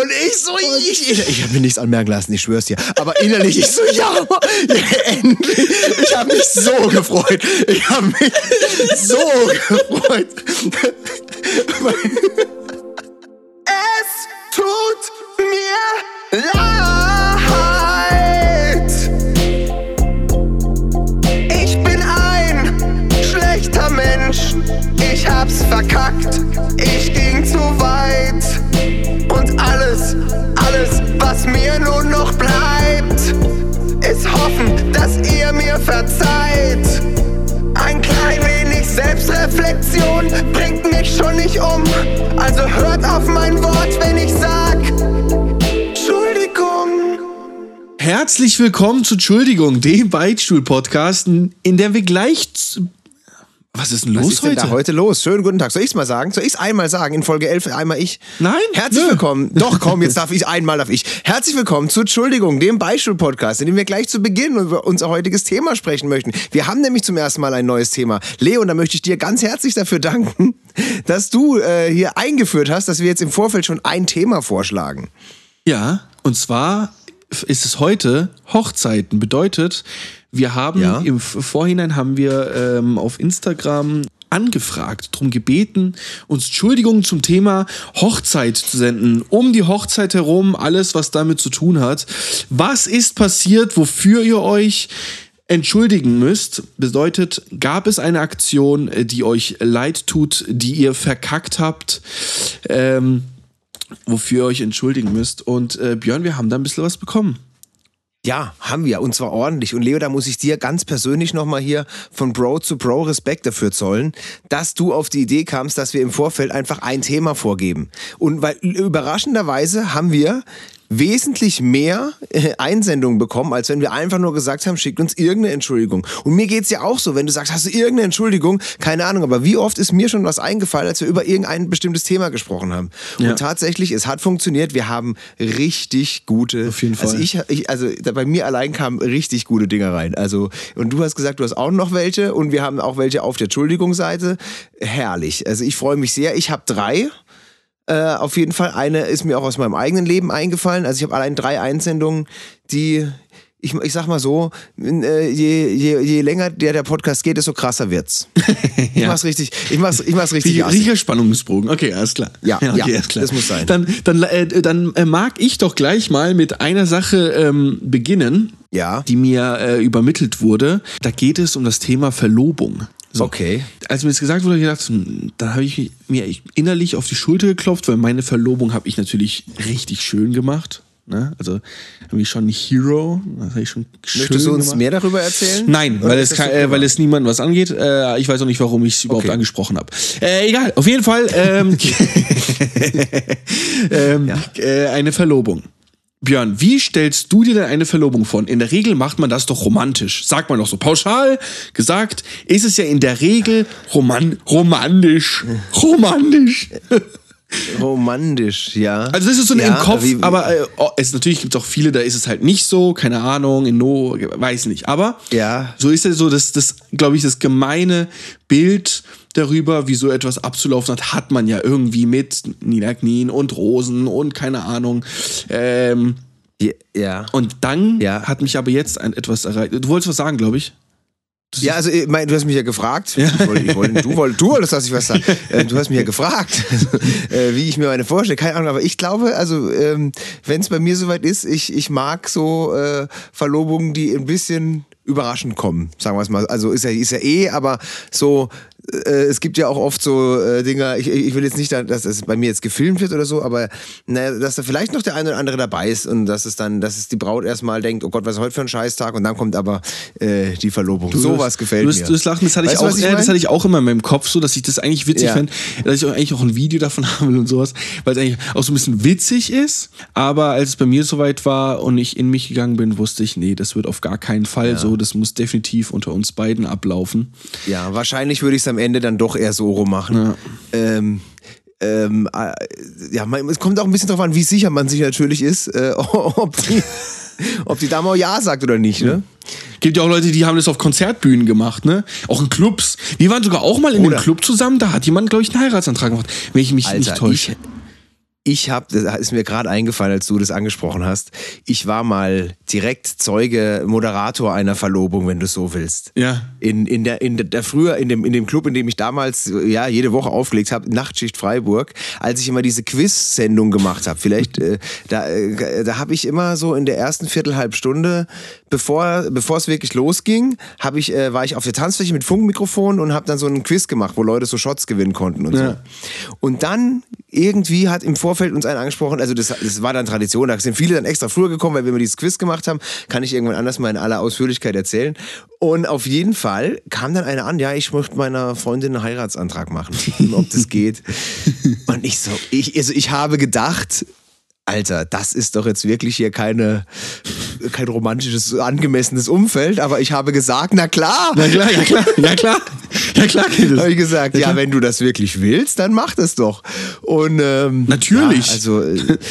Und ich so, ich, ich, ich habe mir nichts anmerken lassen, ich schwör's dir. Aber innerlich, ich so, ja, endlich. Ich habe mich so gefreut. Ich habe mich so gefreut. es tut mir leid. Ich bin ein schlechter Mensch. Ich hab's verkackt. Ich ging zu weit. Mir nun noch bleibt, ist hoffen, dass ihr mir verzeiht. Ein klein wenig Selbstreflexion bringt mich schon nicht um. Also hört auf mein Wort, wenn ich sag, Entschuldigung. Herzlich willkommen zu Entschuldigung, dem Beichtstuhl-Podcast, in der wir gleich. Was ist denn los Was ist denn heute? da heute los? Schönen guten Tag. Soll ich's mal sagen? Soll ich's einmal sagen? In Folge 11 einmal ich? Nein, Herzlich nö. willkommen. Doch, komm, jetzt darf ich einmal darf ich. Herzlich willkommen zu Entschuldigung, dem Beispiel-Podcast, in dem wir gleich zu Beginn über unser heutiges Thema sprechen möchten. Wir haben nämlich zum ersten Mal ein neues Thema. Leo, und da möchte ich dir ganz herzlich dafür danken, dass du äh, hier eingeführt hast, dass wir jetzt im Vorfeld schon ein Thema vorschlagen. Ja, und zwar ist es heute Hochzeiten. Bedeutet, wir haben Ja. im Vorhinein haben wir ähm, auf Instagram angefragt, darum gebeten, uns Entschuldigungen zum Thema Hochzeit zu senden. Um die Hochzeit herum, alles, was damit zu tun hat. Was ist passiert, wofür ihr euch entschuldigen müsst? Bedeutet, gab es eine Aktion, die euch leid tut, die ihr verkackt habt? Ähm, wofür ihr euch entschuldigen müsst. Und äh, Björn, wir haben da ein bisschen was bekommen. Ja, haben wir und zwar ordentlich. Und Leo, da muss ich dir ganz persönlich nochmal hier von Bro zu Bro Respekt dafür zollen, dass du auf die Idee kamst, dass wir im Vorfeld einfach ein Thema vorgeben. Und weil überraschenderweise haben wir wesentlich mehr äh, Einsendungen bekommen, als wenn wir einfach nur gesagt haben, schickt uns irgendeine Entschuldigung. Und mir geht's ja auch so, wenn du sagst, hast du irgendeine Entschuldigung? Keine Ahnung, aber wie oft ist mir schon was eingefallen, als wir über irgendein bestimmtes Thema gesprochen haben? Ja. Und tatsächlich, es hat funktioniert. Wir haben richtig gute. Auf jeden Also Fall. ich, ich, also bei mir allein kamen richtig gute Dinge rein. Also, und du hast gesagt, du hast auch noch welche und wir haben auch welche auf der Entschuldigungsseite. Herrlich. Also ich freue mich sehr. Ich habe drei. Äh, auf jeden Fall. Eine ist mir auch aus meinem eigenen Leben eingefallen. Also ich habe allein drei Einsendungen, die. Ich, ich sag mal so, äh, je, je, je länger der, der Podcast geht, desto krasser wird's. Ich mach's richtig, ich mach's, ich mach's richtig richtiger Spannungsbogen. Okay, alles klar. Ja, okay, ja, alles klar. das muss sein. Dann, dann, äh, dann äh, mag ich doch gleich mal mit einer Sache ähm, beginnen, Ja. die mir äh, übermittelt wurde. Da geht es um das Thema Verlobung. So. Okay. Als mir das gesagt wurde, habe ich gedacht, hm, dann habe ich mir innerlich auf die Schulter geklopft, weil meine Verlobung habe ich natürlich richtig schön gemacht. Ne? Also habe ich schon ein Hero. Das ich schon schön Möchtest du uns gemacht. mehr darüber erzählen? Nein, Oder weil es, kann, äh, weil es niemandem was angeht. Äh, ich weiß auch nicht, warum ich es überhaupt Okay. angesprochen habe. Äh, egal, auf jeden Fall ähm, ähm, äh, eine Verlobung. Björn, wie stellst du dir denn eine Verlobung vor? In der Regel macht man das doch romantisch. Sagt man doch so pauschal gesagt, ist es ja in der Regel roman romantisch. Romantisch. Romantisch, ja. Also das ist so ja, im Kopf, wie- aber äh, oh, es natürlich gibt es auch viele, da ist es halt nicht so, keine Ahnung, in No, weiß nicht. Aber Ja. so ist ja so, dass das, glaube ich, das gemeine Bild darüber, wie so etwas abzulaufen hat, hat man ja irgendwie mit Niederknien und Rosen und keine Ahnung. Ähm, Ja. und dann Ja. hat mich aber jetzt ein etwas erreicht. Du wolltest was sagen, glaube ich. Ja, also ich mein, du hast mich ja gefragt. Ich wollte, ich wollte, du, wolltest, du wolltest, dass ich was sage. Äh, Du hast mich ja gefragt, äh, wie ich mir meine vorstelle. Keine Ahnung, aber ich glaube, also ähm, wenn es bei mir soweit ist, ich, ich mag so äh, Verlobungen, die ein bisschen überraschend kommen, sagen wir es mal. Also ist ja, ist ja eh, aber so, äh, es gibt ja auch oft so äh, Dinger, ich, ich will jetzt nicht, dass es bei mir jetzt gefilmt wird oder so, aber naja, dass da vielleicht noch der eine oder andere dabei ist und dass es dann, dass es die Braut erstmal denkt, oh Gott, was ist heute für ein Scheißtag und dann kommt aber äh, die Verlobung. Sowas gefällt du, mir. Du das Lachen, das hatte ich Weißt du, auch, ich äh, das mein? hatte ich auch immer in meinem Kopf, so dass ich das eigentlich witzig Ja. fände, dass ich auch eigentlich auch ein Video davon haben will und sowas, weil es eigentlich auch so ein bisschen witzig ist. Aber als es bei mir soweit war und ich in mich gegangen bin, wusste ich, nee, das wird auf gar keinen Fall so. Das muss definitiv unter uns beiden ablaufen. Ja, wahrscheinlich würde ich es am Ende dann doch eher so rum machen. Ähm, ähm, äh, ja, man, es kommt auch ein bisschen drauf an, wie sicher man sich natürlich ist, äh, ob, die, ob die Dame auch Ja sagt oder nicht. Ne? Gibt ja auch Leute, die haben das auf Konzertbühnen gemacht, ne? Auch in Clubs. Wir waren sogar auch mal in Oder- einem Club zusammen, da hat jemand, glaube ich, einen Heiratsantrag gemacht, wenn ich mich nicht Alter, täusche. ich, Ich habe, das ist mir gerade eingefallen, als du das angesprochen hast. Ich war mal direkt Zeuge, Moderator einer Verlobung, wenn du so willst. Ja. In, in der, in der früher in dem, in dem Club, in dem ich damals ja jede Woche aufgelegt habe, Nachtschicht Freiburg, als ich immer diese Quiz-Sendung gemacht habe. Vielleicht äh, da, äh, da habe ich immer so in der ersten Viertelhalb Stunde, bevor bevor es wirklich losging, habe ich äh, war ich auf der Tanzfläche mit Funkmikrofon und habe dann so einen Quiz gemacht, wo Leute so Shots gewinnen konnten und Ja. so. Und dann irgendwie hat im Vorfeld uns einer angesprochen, also das, das war dann Tradition, da sind viele dann extra früher gekommen, weil wir immer dieses Quiz gemacht haben, kann ich irgendwann anders mal in aller Ausführlichkeit erzählen. Und auf jeden Fall kam dann einer an, ja, ich möchte meiner Freundin einen Heiratsantrag machen, ob das geht. Und ich so, ich, also ich habe gedacht, Alter, das ist doch jetzt wirklich hier keine, kein romantisches, angemessenes Umfeld, aber ich habe gesagt, na klar. Na klar, ja klar, ja klar. Ja klar geht es. Habe ich gesagt, ja, wenn du das wirklich willst, dann mach das doch. Und ähm, Natürlich. Ja, also, äh,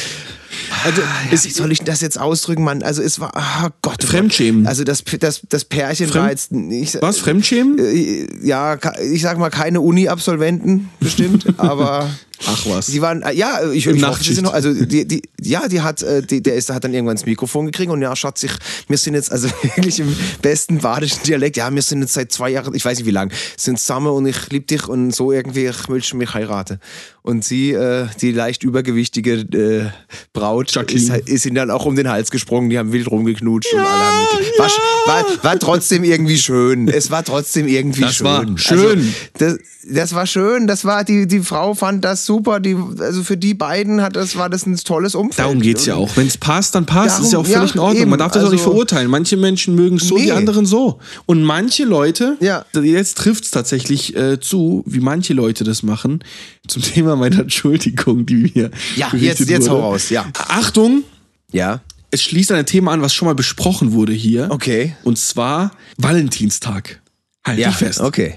Also, ja, wie soll ich das jetzt ausdrücken, Mann? Also es war, ah Gott. oh Fremdschämen. Gott. Also das, das, das Pärchen war jetzt nicht. Was, Fremdschämen? Äh, Ja, ich sag mal keine Uni-Absolventen bestimmt, aber. Ach was. Die waren, äh, ja, ich, Im ich hoffe, sie sind noch, also die, die, ja, die hat, äh, die, der ist, hat dann irgendwann das Mikrofon gekriegt und ja, Schatz, ich, wir sind jetzt, also wirklich im besten badischen Dialekt, ja, wir sind jetzt seit zwei Jahren, ich weiß nicht wie lang, sind zusammen und ich liebe dich und so irgendwie, ich möchte mich heiraten. Und sie, äh, die leicht übergewichtige äh, Braut, ist, Jacqueline. ist ihnen dann auch um den Hals gesprungen, die haben wild rumgeknutscht und alle haben mitge- war, war, war trotzdem irgendwie schön. Es war trotzdem irgendwie Das schön. war Also, schön. das, das war schön, das war, die, die Frau fand das super, die, also für die beiden hat das, war das ein tolles Umfeld. Darum geht's ja Und- auch. Wenn es passt, dann passt. Darum- ist ja auch völlig ja, in Ordnung. eben. Man darf das auch nicht Also- verurteilen. Manche Menschen mögen es so, Nee. die anderen so. Und manche Leute, Ja. jetzt trifft es tatsächlich äh, zu, wie manche Leute das machen, zum Thema meiner Entschuldigung, die mir. Ja, jetzt, jetzt hau raus, ja. Achtung, Ja. es schließt an ein Thema an, was schon mal besprochen wurde hier. Okay. Und zwar Valentinstag. Halt Ja, dich fest. okay.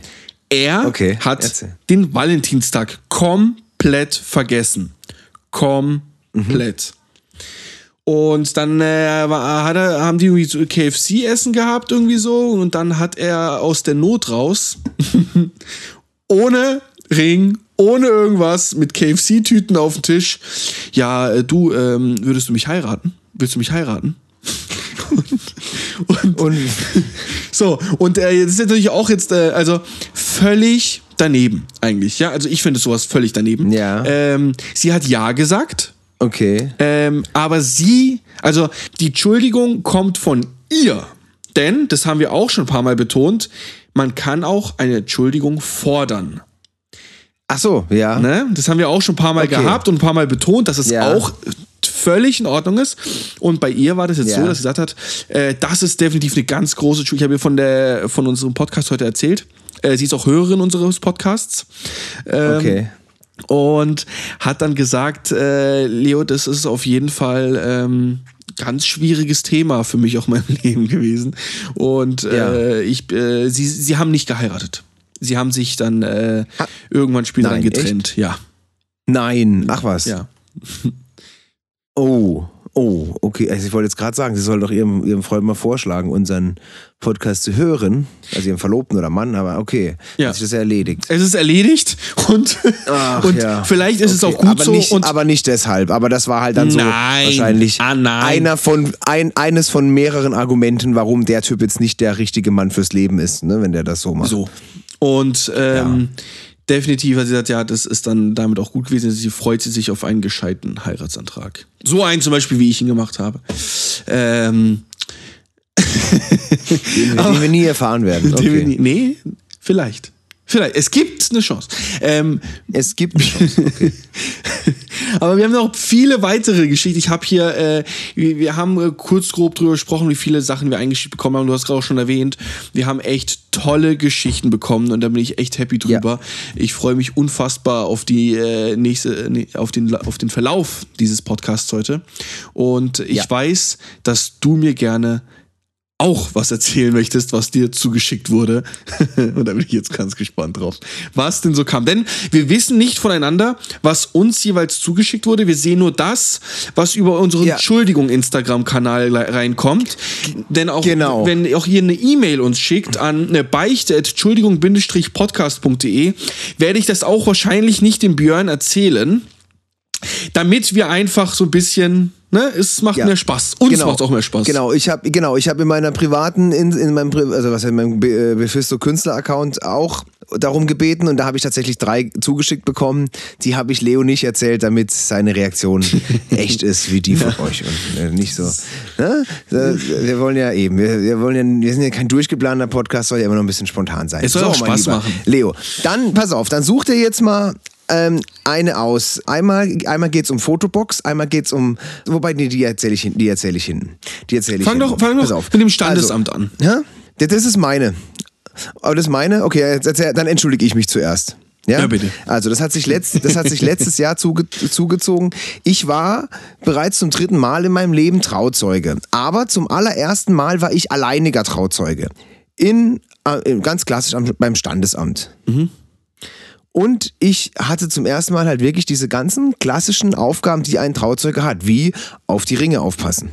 Er Okay, hat erzähl. den Valentinstag komplett vergessen. Komplett. Und dann äh, hat er, haben die irgendwie KFC-Essen gehabt, irgendwie so. Und dann hat er aus der Not raus, ohne Ring, ohne irgendwas, mit KFC-Tüten auf dem Tisch. Ja, äh, du, ähm, würdest du mich heiraten? Willst du mich heiraten? und, und Und so, und äh, das ist natürlich auch jetzt, äh, also völlig daneben eigentlich. Ja, also ich finde sowas völlig daneben. Ja. Ähm, sie hat Ja gesagt, okay. ähm, aber sie, also die Entschuldigung kommt von ihr. Denn, das haben wir auch schon ein paar Mal betont, man kann auch eine Entschuldigung fordern. Ach so, ja. Ne? Das haben wir auch schon ein paar Mal Okay. gehabt und ein paar Mal betont, dass es Ja. auch völlig in Ordnung ist. Und bei ihr war das jetzt Ja. so, dass sie gesagt hat, äh, das ist definitiv eine ganz große Schule. Ich habe ihr von, der, von unserem Podcast heute erzählt. Äh, sie ist auch Hörerin unseres Podcasts. Ähm, Okay. Und hat dann gesagt, äh, Leo, das ist auf jeden Fall ähm, ganz schwieriges Thema für mich auch in meinem Leben gewesen. Und äh, Ja. ich, äh, sie, sie haben nicht geheiratet. Sie haben sich dann äh, Ah. irgendwann später Nein, getrennt. Ja, Nein. Ach was. ja. Oh. Oh, okay. Also ich wollte jetzt gerade sagen, sie soll doch ihrem, ihrem Freund mal vorschlagen, unseren Podcast zu hören. Also ihrem Verlobten oder Mann, aber okay. Ja. Hat sich das ja erledigt. Es ist erledigt und, Ach, und ja. vielleicht ist es Okay, auch gut aber so. Nicht, und aber nicht deshalb. Aber das war halt dann so Nein. wahrscheinlich Ah, nein. einer von ein, eines von mehreren Argumenten, warum der Typ jetzt nicht der richtige Mann fürs Leben ist, ne, wenn der das so macht. So. Und ähm, definitiv hat sie gesagt, ja, das ist dann damit auch gut gewesen. Sie freut sie sich auf einen gescheiten Heiratsantrag. So einen zum Beispiel, wie ich ihn gemacht habe. Ähm, Den, den wir nie erfahren werden. Okay. nie- Nee, vielleicht. Vielleicht. Es gibt eine Chance. Ähm, Es gibt eine Chance. Okay. Aber wir haben noch viele weitere Geschichten. Ich habe hier, äh, wir, haben äh, kurz grob drüber gesprochen, wie viele Sachen wir eingeschickt bekommen haben. Du hast gerade auch schon erwähnt, wir haben echt tolle Geschichten bekommen und da bin ich echt happy drüber. Ich freue mich unfassbar auf die äh, nächste, nee, auf den, auf den Verlauf dieses Podcasts heute. Und ich Ja. weiß, dass du mir gerne auch was erzählen möchtest, was dir zugeschickt wurde. Und da bin ich jetzt ganz gespannt drauf, was denn so kam. Denn wir wissen nicht voneinander, was uns jeweils zugeschickt wurde. Wir sehen nur das, was über unseren Ja. Entschuldigung Instagram-Kanal reinkommt. Denn auch Genau. wenn auch ihr eine E-Mail uns schickt an eine beichte Entschuldigung-podcast.de, werde ich das auch wahrscheinlich nicht dem Björn erzählen. Damit wir einfach so ein bisschen, ne, es macht Ja. mehr Spaß. Uns Genau. macht auch mehr Spaß. Genau, ich habe genau, ich habe in meiner privaten, in, in meinem, also was in meinem Be- äh, Bephisto Künstler-Account auch darum gebeten und da habe ich tatsächlich drei zugeschickt bekommen. Die habe ich Leo nicht erzählt, damit seine Reaktion echt ist wie die von euch und äh, nicht so. Ne? Äh, Wir wollen ja eben, wir, wir wollen ja, wir sind ja kein durchgeplanter Podcast, soll ja immer noch ein bisschen spontan sein. Es soll auch mein Spaß machen. Leo, dann pass auf, dann such dir jetzt mal ähm, eine aus. Einmal, einmal geht es um Fotobox, einmal geht es um. Wobei, nee, die erzähle ich, hin- die erzähl ich hinten. Die erzähle ich Fang hinten. doch, fang Pass doch auf. mit dem Standesamt an. Ja? Das ist meine. Aber das ist meine? Okay, erzähl, dann entschuldige ich mich zuerst. Ja? Ja, bitte. Also, das hat sich, letzt, das hat sich letztes Jahr zuge, zugezogen. Ich war bereits zum dritten Mal in meinem Leben Trauzeuge. Aber zum allerersten Mal war ich alleiniger Trauzeuge. In, äh, ganz klassisch am, beim Standesamt. Und ich hatte zum ersten Mal halt wirklich diese ganzen klassischen Aufgaben, die ein Trauzeuge hat, wie auf die Ringe aufpassen.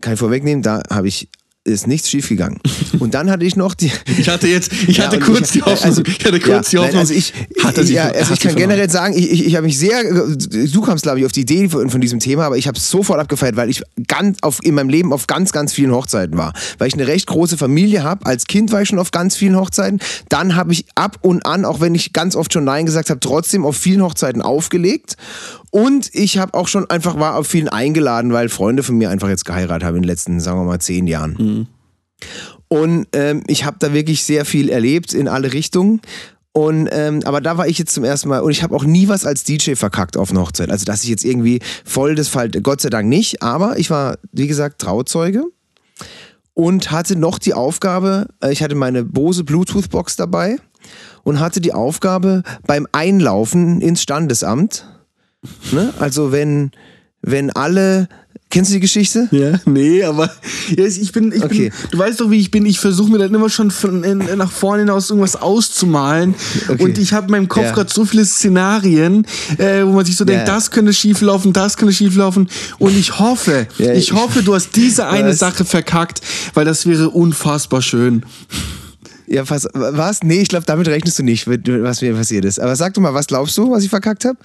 Kann ich vorwegnehmen, da habe ich ist nichts schiefgegangen. Und dann hatte ich noch die. Ich hatte jetzt, ich Ja, hatte kurz ich- die Hoffnung, also- ich hatte kurz die ja, Hoffnung. Nein, also ich, hat er sich, ja, also ich kann sie verloren. generell sagen, ich, ich, ich habe mich sehr, du kamst glaube ich auf die Idee von, von diesem Thema, aber ich habe es sofort abgefeiert, weil ich ganz auf, in meinem Leben auf ganz, ganz vielen Hochzeiten war. Weil ich eine recht große Familie habe. Als Kind war ich schon auf ganz vielen Hochzeiten. Dann habe ich ab und an, auch wenn ich ganz oft schon Nein gesagt habe, trotzdem auf vielen Hochzeiten aufgelegt. Und ich habe auch schon einfach war auf vielen eingeladen, weil Freunde von mir einfach jetzt geheiratet haben in den letzten, sagen wir mal, zehn Jahren. Und ähm, ich habe da wirklich sehr viel erlebt in alle Richtungen. Und ähm, aber da war ich jetzt zum ersten Mal und ich habe auch nie was als DJ verkackt auf einer Hochzeit. Also dass ich jetzt irgendwie voll das Fall, Gott sei Dank nicht. Aber ich war wie gesagt Trauzeuge und hatte noch die Aufgabe. äh, Ich hatte meine Bose Bluetooth Box dabei und hatte die Aufgabe beim Einlaufen ins Standesamt. Ne? Also wenn wenn alle kennst du die Geschichte? Ja, nee, aber ja, ich bin, ich Okay. bin, du weißt doch, wie ich bin. Ich versuche mir dann immer schon von in, nach vorne hinaus irgendwas auszumalen. Okay. Und ich habe in meinem Kopf Ja. gerade so viele Szenarien, äh, wo man sich so denkt, Ja. das könnte schieflaufen, das könnte schieflaufen. Und ich hoffe, Ja, ich ich- hoffe, du hast diese eine Was? Sache verkackt, weil das wäre unfassbar schön. Ja, was? was? Nee, ich glaube, damit rechnest du nicht, was mir passiert ist. Aber sag doch mal, was glaubst du, was ich verkackt habe?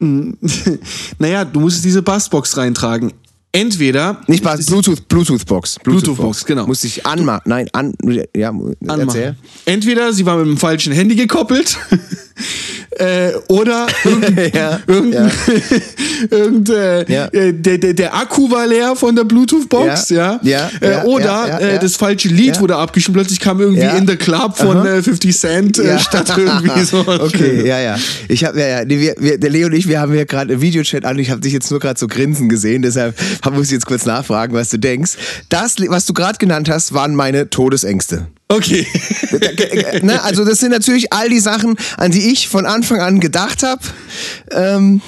naja, du musst diese Bassbox reintragen. Entweder Nicht was, Bluetooth, Bluetooth-Box. Bluetooth-Box, genau. Musste ich anmachen. Nein, an, ja, anmachen. Entweder sie war mit dem falschen Handy gekoppelt äh, oder irgendein, Ja, irgendein, irgend, äh, Ja. äh, der, der, der Akku war leer von der Bluetooth-Box, ja. Ja, ja, äh, ja, oder ja, ja, äh, ja. das falsche Lied Ja. wurde abgeschrieben. Plötzlich kam irgendwie Ja. In the Club von Aha. äh, 50 Cent äh, Ja. statt irgendwie so. Okay, ja, ja. Ich habe ja, ja, nee, wir, wir, der Leo und ich, wir haben ja gerade einen Videochat an. Ich habe dich jetzt nur gerade so grinsen gesehen, deshalb muss ich jetzt kurz nachfragen, was du denkst. Das, was du gerade genannt hast, waren meine Todesängste. Okay. ne? Also das sind natürlich all die Sachen, an die ich von Anfang an gedacht habe, ähm,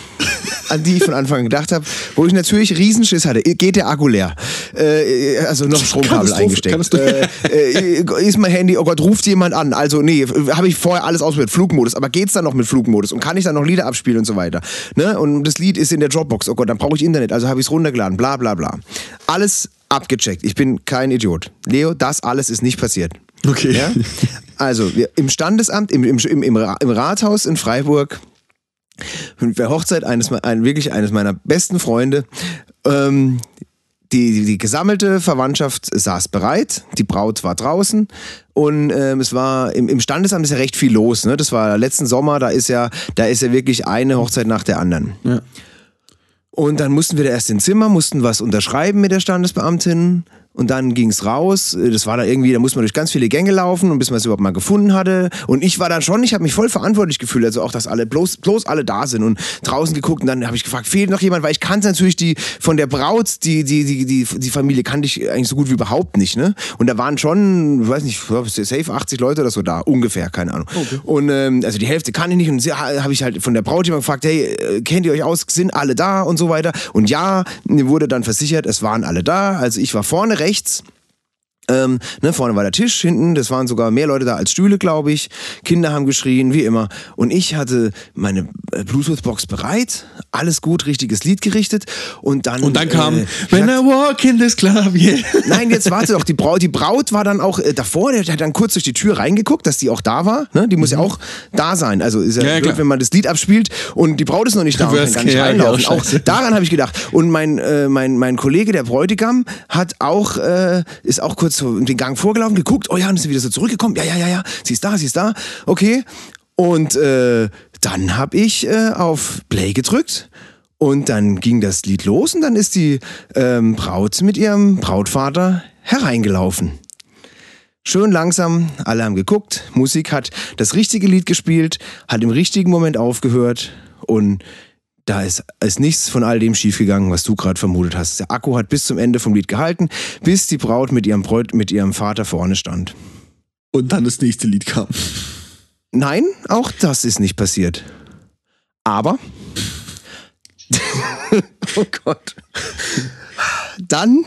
an die ich von Anfang an gedacht habe, wo ich natürlich Riesenschiss hatte. Geht der Akku leer? Äh, also noch Stromkabel eingesteckt. Äh, äh, ist mein Handy, oh Gott, ruft jemand an? Also nee, habe ich vorher alles ausprobiert, Flugmodus, aber geht's dann noch mit Flugmodus und kann ich dann noch Lieder abspielen und so weiter? Ne? Und das Lied ist in der Dropbox, oh Gott, dann brauche ich Internet, also habe ich es runtergeladen, bla bla bla. Alles abgecheckt. Ich bin kein Idiot. Leo, das alles ist nicht passiert. Okay. Ja? Also, wir, im Standesamt, im, im, im, im Ra- im Rathaus in Freiburg, der Hochzeit eines, ein, wirklich eines meiner besten Freunde, ähm, die, die, die gesammelte Verwandtschaft saß bereit, die Braut war draußen und ähm, es war im, im Standesamt ist ja recht viel los. Ne? Das war letzten Sommer, da ist ja, da ist ja wirklich eine Hochzeit nach der anderen. Ja. Und dann mussten wir da erst ins Zimmer, mussten was unterschreiben mit der Standesbeamtin. Und dann ging's raus. Das war da irgendwie, da musste man durch ganz viele Gänge laufen und bis man es überhaupt mal gefunden hatte. Und ich war dann schon, ich habe mich voll verantwortlich gefühlt. Also auch, dass alle bloß, bloß alle da sind und draußen geguckt. Und dann habe ich gefragt, fehlt noch jemand? Weil ich kannte natürlich die von der Braut, die, die, die, die, die Familie kannte ich eigentlich so gut wie überhaupt nicht. Ne? Und da waren schon, ich weiß nicht, safe 80 Leute oder so da, ungefähr, keine Ahnung. Und ähm, also die Hälfte kann ich nicht. Und sie- habe ich halt von der Braut jemand gefragt, hey, äh, kennt ihr euch aus? Sind alle da und so weiter? Und ja, mir wurde dann versichert, es waren alle da. Also ich war vorne rechts Ähm, ne, vorne war der Tisch, hinten, das waren sogar mehr Leute da als Stühle, glaube ich. Kinder haben geschrien, wie immer. Und ich hatte meine äh, Bluetooth-Box bereit, alles gut, richtiges Lied gerichtet. Und dann. Und dann kam äh, When I walk in this club, yeah. Nein, jetzt warte doch, die Braut, die Braut war dann auch äh, davor, der hat dann kurz durch die Tür reingeguckt, dass die auch da war. Ne? Die muss ja auch da sein. Also ist ja, Mhm. Ja, ja, blöd, klar. wenn man das Lied abspielt und die Braut ist noch nicht da und kann gar nicht case, reinlaufen. ja, auch scheiße. daran habe ich gedacht. Und mein, äh, mein, mein Kollege, der Bräutigam, hat auch, äh, ist auch kurz so den Gang vorgelaufen, geguckt, oh ja, und ist wieder so zurückgekommen. Ja, ja, ja, ja, sie ist da, sie ist da. Okay. Und äh, dann habe ich äh, auf Play gedrückt. Und dann ging das Lied los und dann ist die ähm, Braut mit ihrem Brautvater hereingelaufen. Schön langsam, alle haben geguckt, Musik hat das richtige Lied gespielt, hat im richtigen Moment aufgehört und da ist, ist nichts von all dem schiefgegangen, was du gerade vermutet hast. Der Akku hat bis zum Ende vom Lied gehalten, bis die Braut mit ihrem, Bräut, mit ihrem Vater vorne stand. Und dann das nächste Lied kam. Nein, auch das ist nicht passiert. Aber. oh Gott. Dann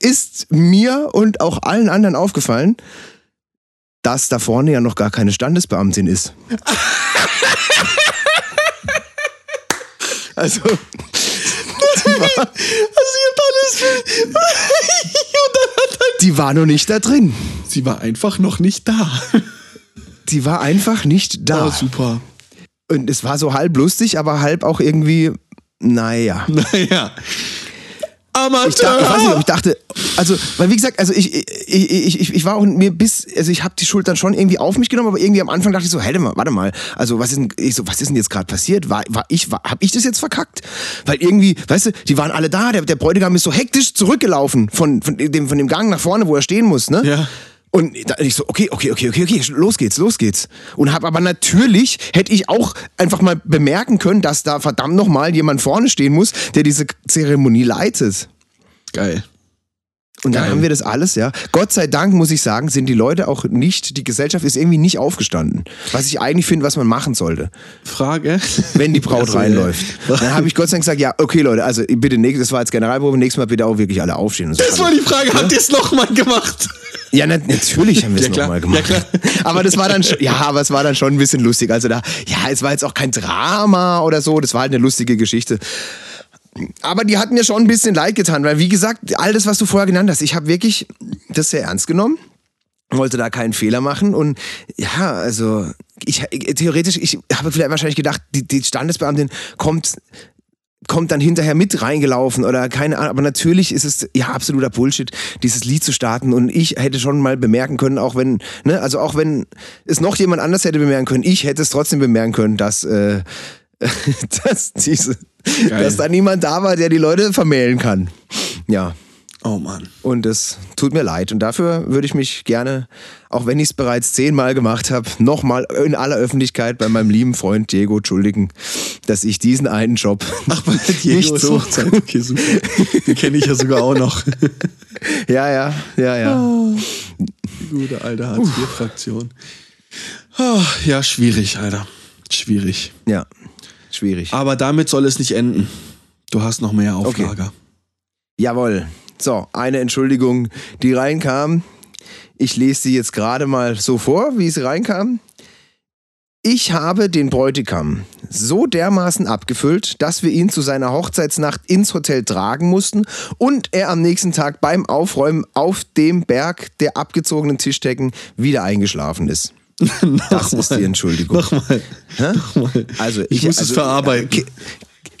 ist mir und auch allen anderen aufgefallen, dass da vorne ja noch gar keine Standesbeamtin ist. also. Die war, Also alles. Und dann hat er die war noch nicht da drin. Sie war einfach noch nicht da. Die war einfach nicht da. Oh, super. Und es war so halb lustig, aber halb auch irgendwie, naja. Naja. Amateur. Ich, dachte, ich weiß nicht, ob ich dachte, also, weil wie gesagt, also ich, ich, ich, ich, ich war auch mir bis, also ich habe die Schuld dann schon irgendwie auf mich genommen, aber irgendwie am Anfang dachte ich so, hey, warte mal, also was ist denn, ich so, was ist denn jetzt gerade passiert? War, war ich, war, hab ich das jetzt verkackt? Weil irgendwie, weißt du, die waren alle da, der, der Bräutigam ist so hektisch zurückgelaufen von, von, dem, von dem Gang nach vorne, wo er stehen muss, ne? Ja. Und da ich so, okay, okay, okay, okay, okay, los geht's, los geht's. Und hab aber natürlich, hätte ich auch einfach mal bemerken können, dass da verdammt nochmal jemand vorne stehen muss, der diese Zeremonie leitet. Geil. Und dann Geil. haben wir das alles, ja. Gott sei Dank, muss ich sagen, sind die Leute auch nicht, die Gesellschaft ist irgendwie nicht aufgestanden. Was ich eigentlich finde, was man machen sollte, Frage. wenn die Braut Also, reinläuft. ja. Dann habe ich Gott sei Dank gesagt, ja, okay Leute, also bitte, nächstes, das war jetzt Generalprobe, nächstes Mal bitte auch wirklich alle aufstehen. Und so. Das war die Frage, habt ihr es nochmal gemacht? Ja, na, natürlich haben wir es Ja, nochmal gemacht. Ja, aber das war dann schon, ja, aber es war dann schon ein bisschen lustig. Also da, ja, es war jetzt auch kein Drama oder so, das war halt eine lustige Geschichte. Aber die hat mir schon ein bisschen leid getan, weil wie gesagt, all das, was du vorher genannt hast, ich habe wirklich das sehr ernst genommen, wollte da keinen Fehler machen und ja, also ich theoretisch, ich habe vielleicht wahrscheinlich gedacht, die, die Standesbeamtin kommt kommt dann hinterher mit reingelaufen oder keine Ahnung. Aber natürlich ist es ja absoluter Bullshit, dieses Lied zu starten. Und ich hätte schon mal bemerken können, auch wenn, ne, also auch wenn es noch jemand anders hätte bemerken können, ich hätte es trotzdem bemerken können, dass, äh, dass diese, Geil. dass da niemand da war, der die Leute vermählen kann. Ja. Oh Mann. Und das tut mir leid. Und dafür würde ich mich gerne, auch wenn ich es bereits zehnmal gemacht habe, nochmal in aller Öffentlichkeit bei meinem lieben Freund Diego entschuldigen, dass ich diesen einen Job Ach, bei Diego nicht so. Hochzeit. Okay, super. Den kenne ich ja sogar auch noch. Ja, ja, ja, ja. Die gute alte Hartz-IV-Fraktion. Ah, ja, schwierig, Alter. Schwierig. Ja, schwierig. Aber damit soll es nicht enden. Du hast noch mehr auf Okay. Lager. Jawohl. So, eine Entschuldigung, die reinkam. Ich lese sie jetzt gerade mal so vor, wie sie reinkam. Ich habe den Bräutigam so dermaßen abgefüllt, dass wir ihn zu seiner Hochzeitsnacht ins Hotel tragen mussten und er am nächsten Tag beim Aufräumen auf dem Berg der abgezogenen Tischdecken wieder eingeschlafen ist. Das ist die Entschuldigung. Nochmal. Nochmal. Also Ich muss es verarbeiten. Ke-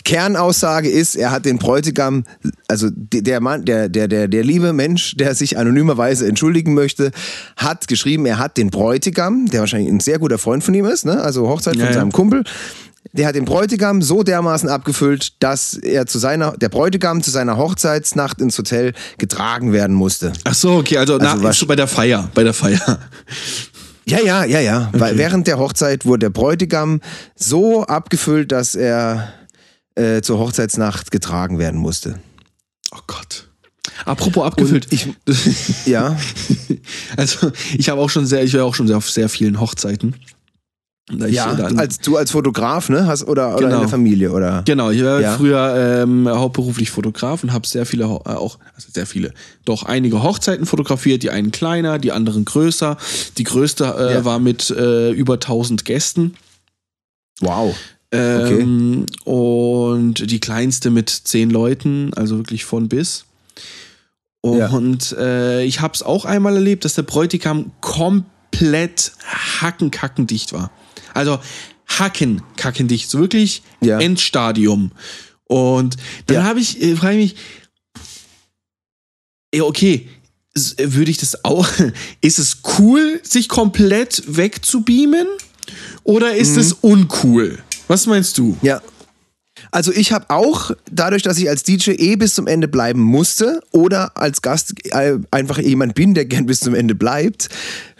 Kernaussage ist, er hat den Bräutigam, also de- der Mann, der, der, der, der liebe Mensch, der sich anonymerweise entschuldigen möchte, hat geschrieben, er hat den Bräutigam, der wahrscheinlich ein sehr guter Freund von ihm ist, ne? also Hochzeit von Ja, ja. seinem Kumpel, der hat den Bräutigam so dermaßen abgefüllt, dass er zu seiner, der Bräutigam zu seiner Hochzeitsnacht ins Hotel getragen werden musste. Ach so, okay, also, Also na, was- so bei der Feier, bei der Feier. Ja, ja, ja, ja. Weil während der Hochzeit wurde der Bräutigam so abgefüllt, dass er äh, zur Hochzeitsnacht getragen werden musste. Oh Gott. Apropos abgefüllt. ich- Ja. also, ich habe auch schon sehr, ich war auch schon sehr auf sehr vielen Hochzeiten. Ich Ja, dann- als du als Fotograf, ne? Hast, oder, oder in Genau. der Familie, oder? Genau, ich war Ja. früher ähm, hauptberuflich Fotograf und habe sehr viele, Ho- äh, auch also sehr viele, doch einige Hochzeiten fotografiert, die einen kleiner, die anderen größer. Die größte äh, Ja. war mit äh, über 1000 Gästen Wow. ähm, und die kleinste mit 10 Leuten, also wirklich von bis. Ja. Und äh, ich habe es auch einmal erlebt, dass der Bräutigam komplett hackenkackendicht war. Also hackenkackendicht, so wirklich Ja. Endstadium. Und dann Ja. habe ich, äh, frage ich mich, ja, okay, würde ich das auch, ist es cool, sich komplett wegzubeamen? Oder ist es uncool? Was meinst du? Ja. Also ich habe auch, dadurch, dass ich als DJ eh bis zum Ende bleiben musste oder als Gast äh, einfach jemand bin, der gern bis zum Ende bleibt,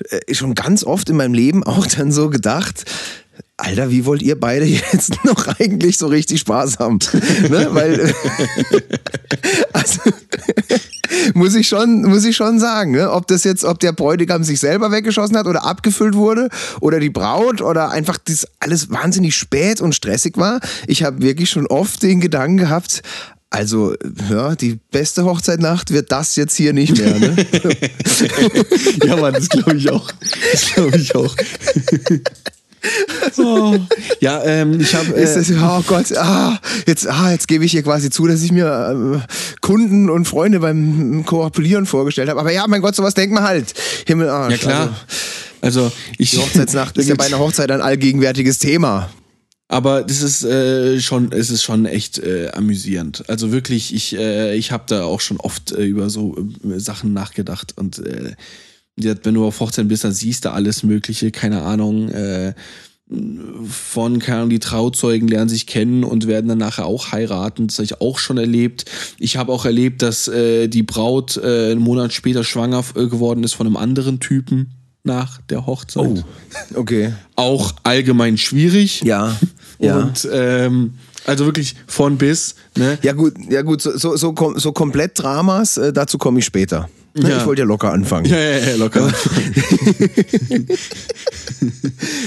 äh, schon ganz oft in meinem Leben auch dann so gedacht, Alter, wie wollt ihr beide jetzt noch eigentlich so richtig Spaß haben? ne? Weil, also, muss ich schon, muss ich schon sagen, ne? ob das jetzt, ob der Bräutigam sich selber weggeschossen hat oder abgefüllt wurde oder die Braut oder einfach das alles wahnsinnig spät und stressig war. Ich habe wirklich schon oft den Gedanken gehabt, also, ja, die beste Hochzeitnacht wird das jetzt hier nicht mehr. Ne? Ja, Mann, das glaube ich auch. Das glaube ich auch. oh. Ja, ähm, ich habe. Äh, oh Gott, ah, jetzt, ah, jetzt gebe ich hier quasi zu, dass ich mir äh, Kunden und Freunde beim Kooperieren vorgestellt habe. Aber ja, mein Gott, sowas denkt man halt. Himmel, Arsch. ja, klar. Also, ich. Die Hochzeitsnacht ist ja bei einer Hochzeit ein allgegenwärtiges Thema. Aber das ist äh, schon, es ist schon echt äh, amüsierend. Also wirklich, ich, äh, ich habe da auch schon oft äh, über so äh, Sachen nachgedacht und äh, wenn du auf Hochzeiten bist, dann siehst du alles Mögliche, keine Ahnung. Äh, von, keine Ahnung, die Trauzeugen lernen sich kennen und werden dann nachher auch heiraten. Das habe ich auch schon erlebt. Ich habe auch erlebt, dass äh, die Braut äh, einen Monat später schwanger geworden ist von einem anderen Typen nach der Hochzeit. Okay. Auch allgemein schwierig. Ja. Ja. Und ähm, also wirklich von bis. Ne? Ja gut, ja gut, so, so, so, kom so komplett Dramas, äh, dazu komme ich später. Ne, Ja. Ich wollte ja locker anfangen. Ja, ja, ja, locker.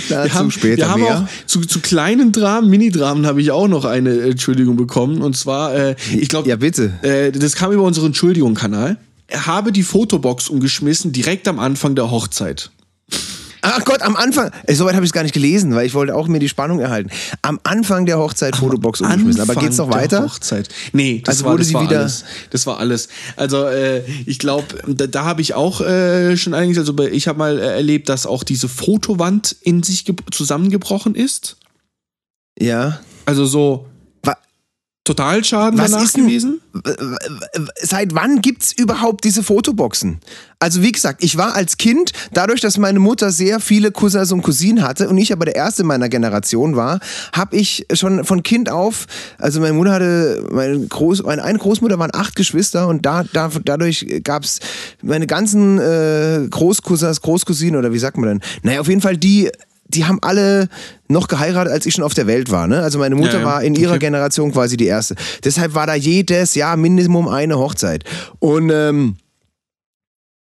Wir haben, später wir haben mehr. auch zu, zu kleinen Dramen, Mini-Dramen habe ich auch noch eine äh, Entschuldigung bekommen. Und zwar, äh, ich glaube, Ja, bitte. äh, das kam über unseren Entschuldigung-Kanal. Er habe die Fotobox umgeschmissen direkt am Anfang der Hochzeit. Ach Gott, am Anfang, äh, soweit habe ich es gar nicht gelesen, weil ich wollte auch mir die Spannung erhalten. Am Anfang der Hochzeit Fotobox umgeschmissen. Aber Anfang geht's noch der weiter? Hochzeit. Nee, das Also war, wurde das sie war wieder- alles. Das war alles. Also äh, ich glaube, da, da habe ich auch äh, schon einiges, also ich habe mal äh, erlebt, dass auch diese Fotowand in sich ge- zusammengebrochen ist. Ja. Also so Totalschaden Was danach gewesen. Seit wann gibt's überhaupt diese Fotoboxen? Also wie gesagt, ich war als Kind, dadurch, dass meine Mutter sehr viele Cousins und Cousinen hatte und ich aber der Erste meiner Generation war, habe ich schon von Kind auf, also meine Mutter hatte, meine, Groß, meine eine Großmutter waren acht Geschwister und da, da dadurch gab's meine ganzen äh, Großcousins, Großcousinen oder wie sagt man denn? Naja, auf jeden Fall die die haben alle noch geheiratet, als ich schon auf der Welt war. Ne? Also meine Mutter Ja, ja. war in ihrer Okay. Generation quasi die erste. Deshalb war da jedes Jahr Minimum eine Hochzeit. Und ähm,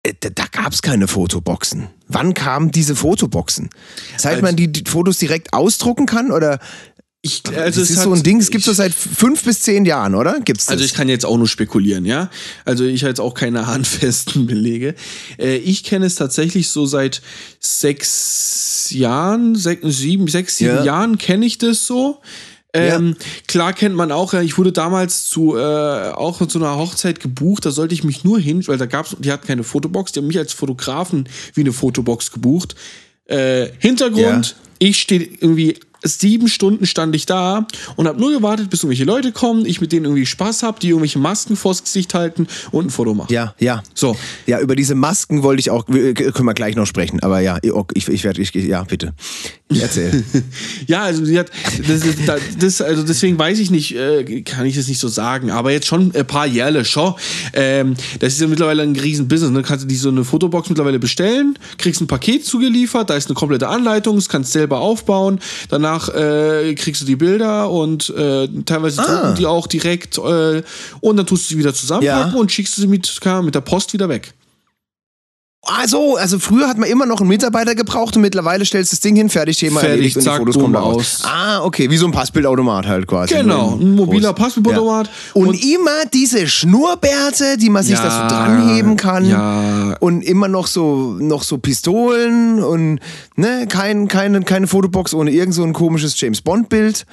äh, da, da gab es keine Fotoboxen. Wann kamen diese Fotoboxen? Seit Als- man die, die Fotos direkt ausdrucken kann? Oder Ich, das also es ist so ein Ding, es gibt so seit fünf bis zehn Jahren, oder? Gibt's das? Also ich kann jetzt auch nur spekulieren, ja. Also ich habe jetzt auch keine handfesten Belege. Äh, ich kenne es tatsächlich so seit sechs Jahren, sechs, sieben, sechs, sieben Ja. Jahren kenne ich das so. Ähm, Klar kennt man auch, ja, ich wurde damals zu äh, auch zu einer Hochzeit gebucht, da sollte ich mich nur hin, weil da gab's, die hatten keine Fotobox, die haben mich als Fotografen wie eine Fotobox gebucht. Äh, Hintergrund, ich stehe irgendwie sieben Stunden stand ich da und habe nur gewartet, bis irgendwelche Leute kommen, ich mit denen irgendwie Spaß habe, die irgendwelche Masken vors Gesicht halten und ein Foto machen. ja, ja. So, Ja, über diese Masken wollte ich auch, äh, können wir gleich noch sprechen. Aber ja, ich, ich werde, ich, ja, bitte. Erzähl. Ja, also sie hat das, das, das, also deswegen weiß ich nicht, äh, kann ich das nicht so sagen, aber jetzt schon ein paar Jahre schon. Ähm, das ist ja mittlerweile ein riesen Business. Ne? Kannst du die so eine Fotobox mittlerweile bestellen, kriegst ein Paket zugeliefert, da ist eine komplette Anleitung, das kannst selber aufbauen. Danach äh, kriegst du die Bilder und äh, teilweise Ah. drucken die auch direkt äh, und dann tust du sie wieder zusammenpacken Ja. und schickst du sie mit, mit der Post wieder weg. Ah, so, also früher hat man immer noch einen Mitarbeiter gebraucht und mittlerweile stellst du das Ding hin, fertig, Thema Fertig, erledigt und zack, die Fotos kommen da raus. aus. Ah, okay, wie so ein Passbildautomat halt quasi. Genau, Nur ein mobiler. Passbildautomat. Und, Und- immer diese Schnurrbärte, die man sich Ja, da so dranheben kann. ja. Und immer noch so, noch so Pistolen und ne, kein, keine, keine Fotobox ohne irgend so ein komisches James Bond-Bild.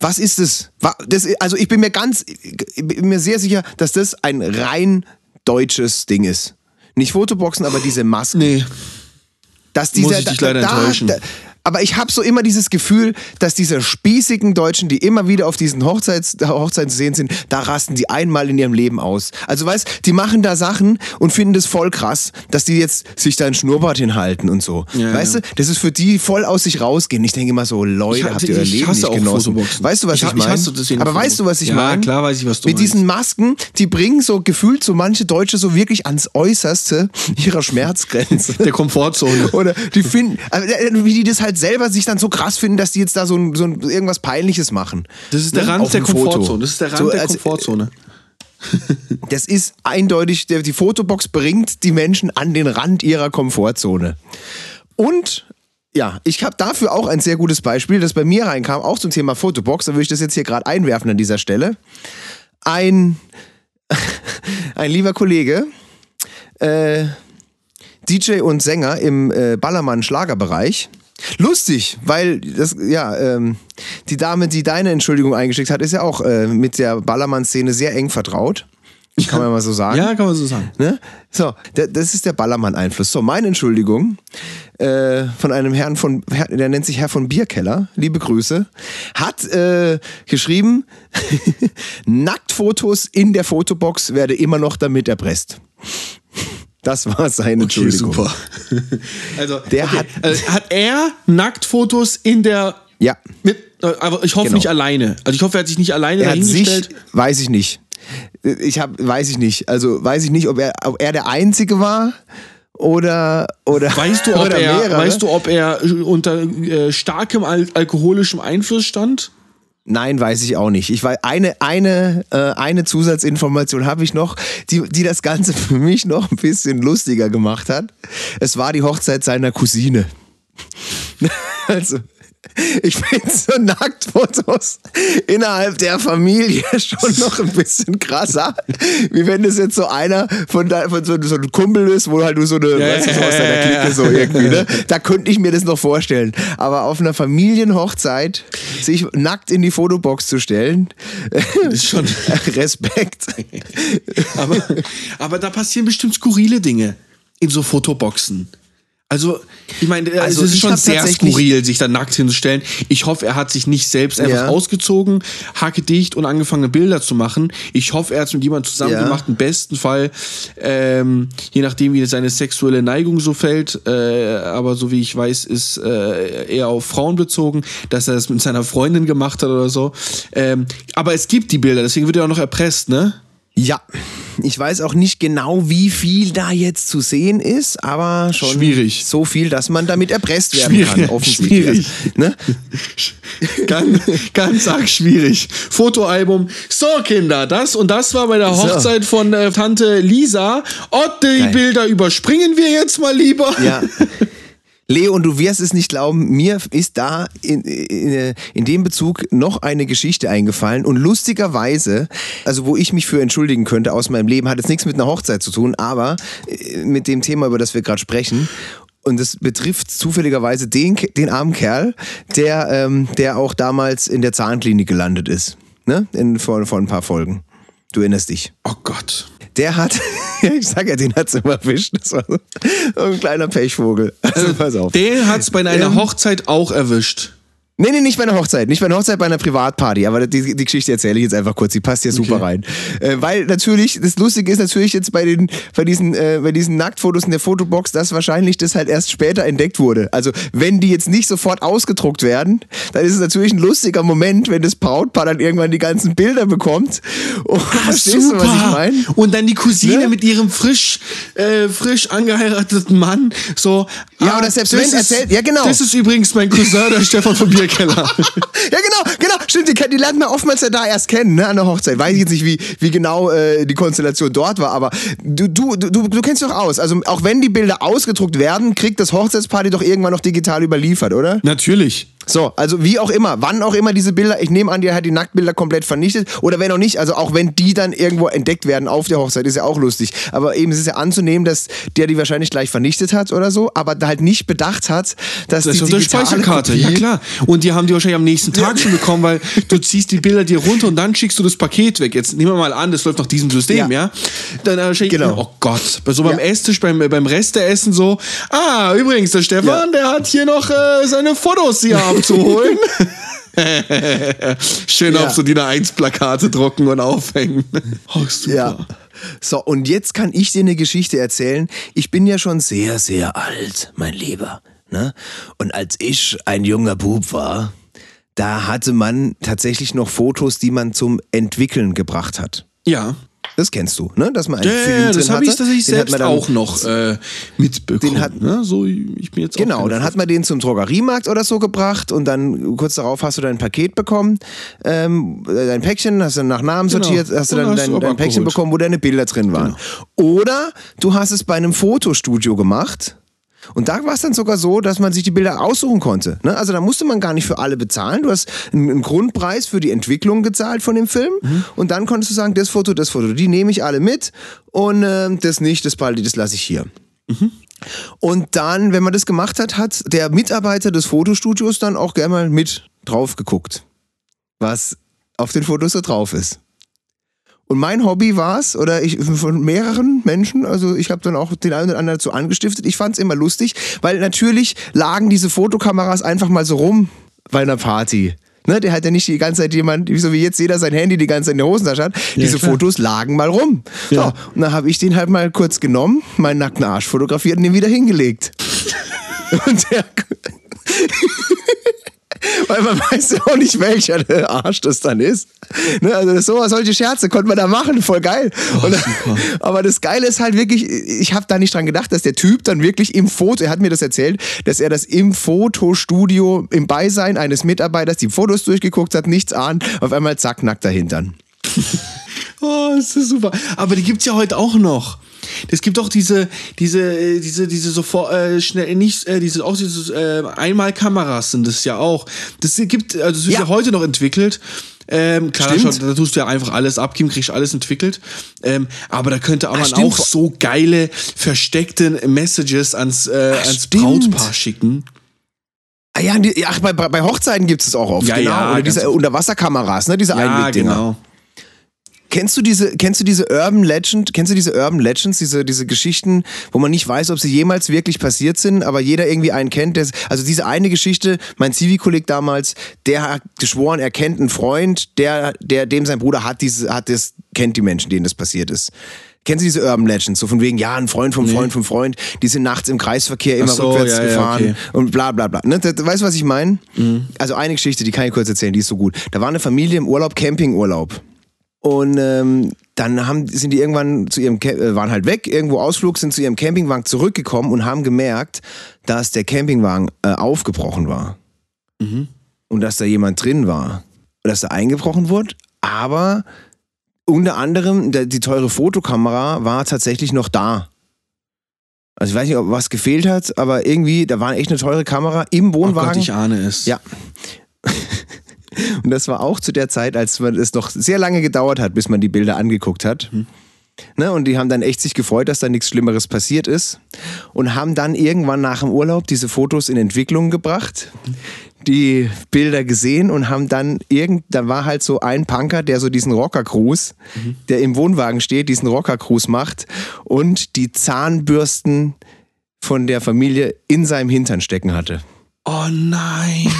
Was ist das? Das? Also ich bin mir ganz, ich bin mir sehr sicher, dass das ein rein deutsches Ding ist. Nicht Fotoboxen, aber diese Masken. Nee. Dass dieser, Muss ich dich leider enttäuschen. Aber ich habe so immer dieses Gefühl, dass diese spießigen Deutschen, die immer wieder auf diesen Hochzeits, Hochzeiten zu sehen sind, da rasten die einmal in ihrem Leben aus. Also weißt, die machen da Sachen und finden das voll krass, dass die jetzt sich da ein Schnurrbart hinhalten und so. Ja, weißt ja. du, das ist für die voll aus sich rausgehen. Ich denke immer so, Leute, Ich- habt ihr euer Leben hasse nicht auch genossen. Fotoboxen. Weißt du, was Ich ich, meine? Aber weißt du, was ich Ja, meine? klar weiß ich, was du Mit meinst. diesen Masken, die bringen so gefühlt so manche Deutsche so wirklich ans Äußerste ihrer Schmerzgrenze. Der Komfortzone. Oder die finden, also, äh, wie die das halt selber sich dann so krass finden, dass die jetzt da so, ein, so ein, irgendwas Peinliches machen. Das ist der Ne? Rand Auf der Foto. Komfortzone. Das ist der Rand So, der also, Komfortzone. Das ist eindeutig, die Fotobox bringt die Menschen an den Rand ihrer Komfortzone. Und ja, ich habe dafür auch ein sehr gutes Beispiel, das bei mir reinkam, auch zum Thema Fotobox. Da würde ich das jetzt hier gerade einwerfen an dieser Stelle. Ein, ein lieber Kollege, äh, DJ und Sänger im äh, Ballermann-Schlagerbereich. Lustig, weil das, ja, ähm, die Dame, die deine Entschuldigung eingeschickt hat, ist ja auch äh, mit der Ballermann-Szene sehr eng vertraut. Kann man mal so sagen. Ja, kann man so sagen. Ne? So, das ist der Ballermann-Einfluss. So, meine Entschuldigung äh, von einem Herrn von, der nennt sich Herr von Bierkeller, liebe Grüße, hat äh, geschrieben, Nacktfotos in der Fotobox werde immer noch damit erpresst. Das war seine Okay, Entschuldigung. super. Also, Der okay. hat- also, hat er Nacktfotos in der. Ja. Mit, äh, aber ich hoffe Genau. nicht alleine. Also ich hoffe, er hat sich nicht alleine Er hat sich, dahingestellt. weiß ich nicht. Ich habe, weiß ich nicht. Also weiß ich nicht, ob er, ob er der Einzige war oder oder Weißt du, ob oder er, mehrere. weißt du, ob er unter äh, starkem al alkoholischem Einfluss stand? Nein, weiß ich auch nicht. Ich weiß, eine, eine, äh, eine Zusatzinformation habe ich noch, die, die das Ganze für mich noch ein bisschen lustiger gemacht hat. Es war die Hochzeit seiner Cousine. Also, ich finde so Nacktfotos innerhalb der Familie schon noch ein bisschen krasser, wie wenn das jetzt so einer von, da, von so, so einem Kumpel ist, wo halt nur so eine, weißt du, so aus deiner Clique so irgendwie, ne? Da könnte ich mir das noch vorstellen. Aber auf einer Familienhochzeit sich nackt in die Fotobox zu stellen, Ist schon. Respekt. Aber, aber da passieren bestimmt skurrile Dinge in so Fotoboxen. Also, ich meine, Also, also, es ist schon sehr skurril, sich da nackt hinzustellen. Ich hoffe, er hat sich nicht selbst einfach Ja. ausgezogen, hacke dicht und angefangen, Bilder zu machen. Ich hoffe, er hat es mit jemandem zusammen Ja. gemacht, im besten Fall, ähm, je nachdem, wie seine sexuelle Neigung so fällt. Äh, aber so wie ich weiß, ist äh, eher auf Frauen bezogen, dass er es mit seiner Freundin gemacht hat oder so. Ähm, aber es gibt die Bilder, deswegen wird er auch noch erpresst, ne? Ja, ich weiß auch nicht genau, wie viel da jetzt zu sehen ist, aber schon Schwierig. so viel, dass man damit erpresst werden Schwierig, kann. Offensichtlich. schwierig. Ne? ganz, ganz arg schwierig. Fotoalbum. So, Kinder, das und das war bei der So. Hochzeit von äh, Tante Lisa. Und die Geil. Bilder überspringen wir jetzt mal lieber. Ja. Leo, und du wirst es nicht glauben, mir ist da in, in, in dem Bezug noch eine Geschichte eingefallen und lustigerweise, also wo ich mich für entschuldigen könnte aus meinem Leben, hat jetzt nichts mit einer Hochzeit zu tun, aber äh, mit dem Thema, über das wir gerade sprechen. Und es betrifft zufälligerweise den, den armen Kerl, der, ähm, der auch damals in der Zahnklinik gelandet ist. Ne? In, vor, vor ein paar Folgen. Du erinnerst dich. Oh Gott. Der hat, ich sag ja, den hat's immer erwischt. Das war so ein kleiner Pechvogel. Also pass auf. Den hat's bei einer Ähm, Hochzeit auch erwischt. Nee, nee, nicht bei einer Hochzeit. Nicht bei einer Hochzeit, bei einer Privatparty. Aber die, die Geschichte erzähle ich jetzt einfach kurz. Die passt hier super rein. Äh, weil natürlich, das Lustige ist natürlich jetzt bei, den, bei, diesen, äh, bei diesen Nacktfotos in der Fotobox, dass wahrscheinlich das halt erst später entdeckt wurde. Also, wenn die jetzt nicht sofort ausgedruckt werden, dann ist es natürlich ein lustiger Moment, wenn das Brautpaar dann irgendwann die ganzen Bilder bekommt. Und verstehst du, was ich meine? Und dann die Cousine Ne? mit ihrem frisch, äh, frisch angeheirateten Mann. So, Ja, ah, oder selbst wenn erzählt- ja, genau. Das ist übrigens mein Cousin, der Stefan von Bierkeller. Keller. ja, genau, genau. Stimmt, die, die lernt man oftmals ja da erst kennen, ne, an der Hochzeit. Weiß ich jetzt nicht, wie, wie genau äh, die Konstellation dort war, aber du, du, du, du kennst doch aus. Also, auch wenn die Bilder ausgedruckt werden, kriegt das Hochzeitsparty doch irgendwann noch digital überliefert, oder? Natürlich. So, also wie auch immer, wann auch immer diese Bilder, ich nehme an, die hat die Nacktbilder komplett vernichtet oder wenn auch nicht, also auch wenn die dann irgendwo entdeckt werden auf der Hochzeit, ist ja auch lustig. Aber eben ist es ja anzunehmen, dass der die wahrscheinlich gleich vernichtet hat oder so, aber halt nicht bedacht hat, dass Das die ist auf der Speicherkarte, Kopie- ja klar. Und die haben die wahrscheinlich am nächsten Tag schon bekommen, weil du ziehst die Bilder dir runter und dann schickst du das Paket weg. Jetzt nehmen wir mal an, das läuft nach diesem System, ja? Dann äh, schick- Genau. oh Gott, bei so beim. Esstisch, beim, beim Resteessen so, ah, übrigens, der Stefan, der hat hier noch äh, seine Fotos hier abzuholen. Schön Ja. auf so DIN A1-Plakate drucken und aufhängen. Oh, super. Ja. So, und jetzt kann ich dir eine Geschichte erzählen. Ich bin ja schon sehr, sehr alt, mein Lieber. Ne? Und als ich ein junger Bub war, da hatte man tatsächlich noch Fotos, die man zum Entwickeln gebracht hat. Ja. Das kennst du, ne? Dass man einen Ja, Film ja, das habe ich tatsächlich selbst dann- auch noch äh, mitbekommen. Den hat- ne? So, ich bin jetzt Genau, dann hat man den zum Drogeriemarkt oder so gebracht und dann kurz darauf hast du dein Paket bekommen, ähm, dein Päckchen, hast du nach Namen Genau. sortiert, hast du dann dein, du dein Päckchen abgeholt. bekommen, wo deine Bilder drin waren. Oder du hast es bei einem Fotostudio gemacht. Und da war es dann sogar so, dass man sich die Bilder aussuchen konnte. Ne? Also da musste man gar nicht für alle bezahlen. Du hast einen, einen Grundpreis für die Entwicklung gezahlt von dem Film. Mhm. Und dann konntest du sagen, das Foto, das Foto, die nehme ich alle mit. Und ähm, das nicht, das ich, das lasse ich hier. Und dann, wenn man das gemacht hat, hat der Mitarbeiter des Fotostudios dann auch gerne mal mit drauf geguckt, was auf den Fotos so drauf ist. Und mein Hobby war es, oder ich von mehreren Menschen, also ich habe dann auch den einen oder anderen dazu angestiftet. Ich fand es immer lustig, weil natürlich lagen diese Fotokameras einfach mal so rum bei einer Party. Ne, der hat ja nicht die ganze Zeit jemand, so wie jetzt jeder sein Handy die ganze Zeit in der Hosentasche hat. Diese klar. Fotos lagen mal rum. Ja. So, und dann habe ich den halt mal kurz genommen, meinen nackten Arsch fotografiert und den wieder hingelegt. und der. Weil man weiß ja auch nicht, welcher Arsch das dann ist. Ne, also so, solche Scherze konnte man da machen, voll geil. und, aber das Geile ist halt wirklich, ich habe da nicht dran gedacht, dass der Typ dann wirklich im Foto, er hat mir das erzählt, dass er das im Fotostudio im Beisein eines Mitarbeiters die Fotos durchgeguckt hat, nichts ahnt, auf einmal zack, nackt dahinter. Oh, ist das super. Aber die gibt's ja heute auch noch. Es gibt auch diese, diese, äh, diese, diese sofort äh, schnell nicht, äh, diese auch diese äh, Einmalkameras sind das ja auch. Das gibt, also das wird ja, Ja. heute noch entwickelt. Ähm, klar, schon, da tust du ja einfach alles abgeben, kriegst alles entwickelt. Ähm, aber da könnte man stimmt. auch so geile versteckte Messages ans, äh, ans stimmt. Brautpaar schicken. Ah ja, ach, bei, bei Hochzeiten gibt es das auch oft, Ja, genau. ja, Oder diese. Unterwasserkameras, ne, diese Ja, Einwegdinger. genau. Kennst du diese, kennst du diese Urban Legend, kennst du diese Urban Legends, diese, diese Geschichten, wo man nicht weiß, ob sie jemals wirklich passiert sind, aber jeder irgendwie einen kennt, der, also diese eine Geschichte, mein Zivi-Kolleg damals, der hat geschworen, er kennt einen Freund, der, der, dem sein Bruder hat diese, hat das, kennt die Menschen, denen das passiert ist. Kennst du diese Urban Legends? So von wegen, ja, ein Freund vom Freund vom Freund, die sind nachts im Kreisverkehr immer so, rückwärts ja, ja, gefahren okay. und bla bla bla. Ne? Weißt du, was ich meine? Also eine Geschichte, die kann ich kurz erzählen, die ist so gut. Da war eine Familie im Urlaub, Campingurlaub. Und ähm, dann haben, sind die irgendwann zu ihrem, Ca- äh, waren halt weg, irgendwo Ausflug, sind zu ihrem Campingwagen zurückgekommen und haben gemerkt, dass der Campingwagen äh, aufgebrochen war. Und dass da jemand drin war. Und dass da eingebrochen wurde. Aber unter anderem, der, die teure Fotokamera war tatsächlich noch da. Also ich weiß nicht, ob was gefehlt hat, aber irgendwie, da war echt eine teure Kamera im Oh Wohnwagen. Gott, ich ahne es. Ja. Und das war auch zu der Zeit, als man es noch sehr lange gedauert hat, bis man die Bilder angeguckt hat. Ne, und die haben dann echt sich gefreut, dass da nichts Schlimmeres passiert ist. Und haben dann irgendwann nach dem Urlaub diese Fotos in Entwicklung gebracht, die Bilder gesehen und haben dann irgend, da war halt so ein Punker, der so diesen Rocker-Cruise, der im Wohnwagen steht, diesen Rocker-Cruise macht und die Zahnbürsten von der Familie in seinem Hintern stecken hatte. Oh nein.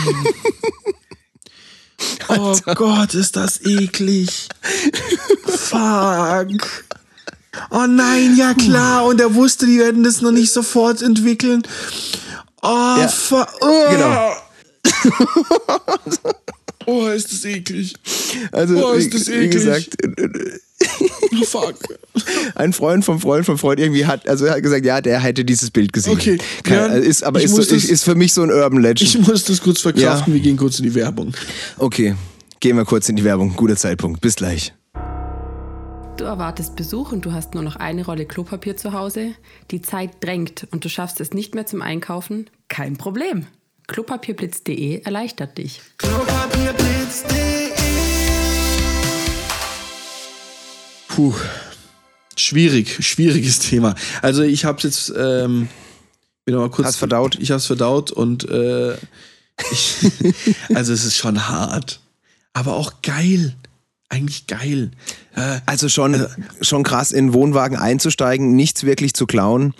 oh Gott, ist das eklig. Fuck. Oh nein, ja klar. Und er wusste, die werden das noch nicht sofort entwickeln. Oh, Ja. fuck. Oh. Genau. oh, ist das eklig. Also, Boah, ist wie, das wie eklig. gesagt, Oh, fuck. Ein Freund vom Freund vom Freund irgendwie hat, also er hat gesagt, ja, der hätte dieses Bild gesehen. Okay, Kein, ja, ist, aber ist, so, das- ist für mich so ein Urban Legend. Ich muss das kurz verkraften, Ja. wir gehen kurz in die Werbung. okay, gehen wir kurz in die Werbung. Guter Zeitpunkt. Bis gleich. Du erwartest Besuch und du hast nur noch eine Rolle Klopapier zu Hause. Die Zeit drängt und du schaffst es nicht mehr zum Einkaufen? Kein Problem. Klopapierblitz.de erleichtert dich. Puh. Schwierig, schwieriges Thema. Also ich hab's jetzt, ähm, bin mal kurz. Hast verdaut? Ich hab's verdaut und äh, ich, also es ist schon hart. Aber auch geil. Eigentlich geil. Äh, Also schon, schon krass, in Wohnwagen einzusteigen, nichts wirklich zu klauen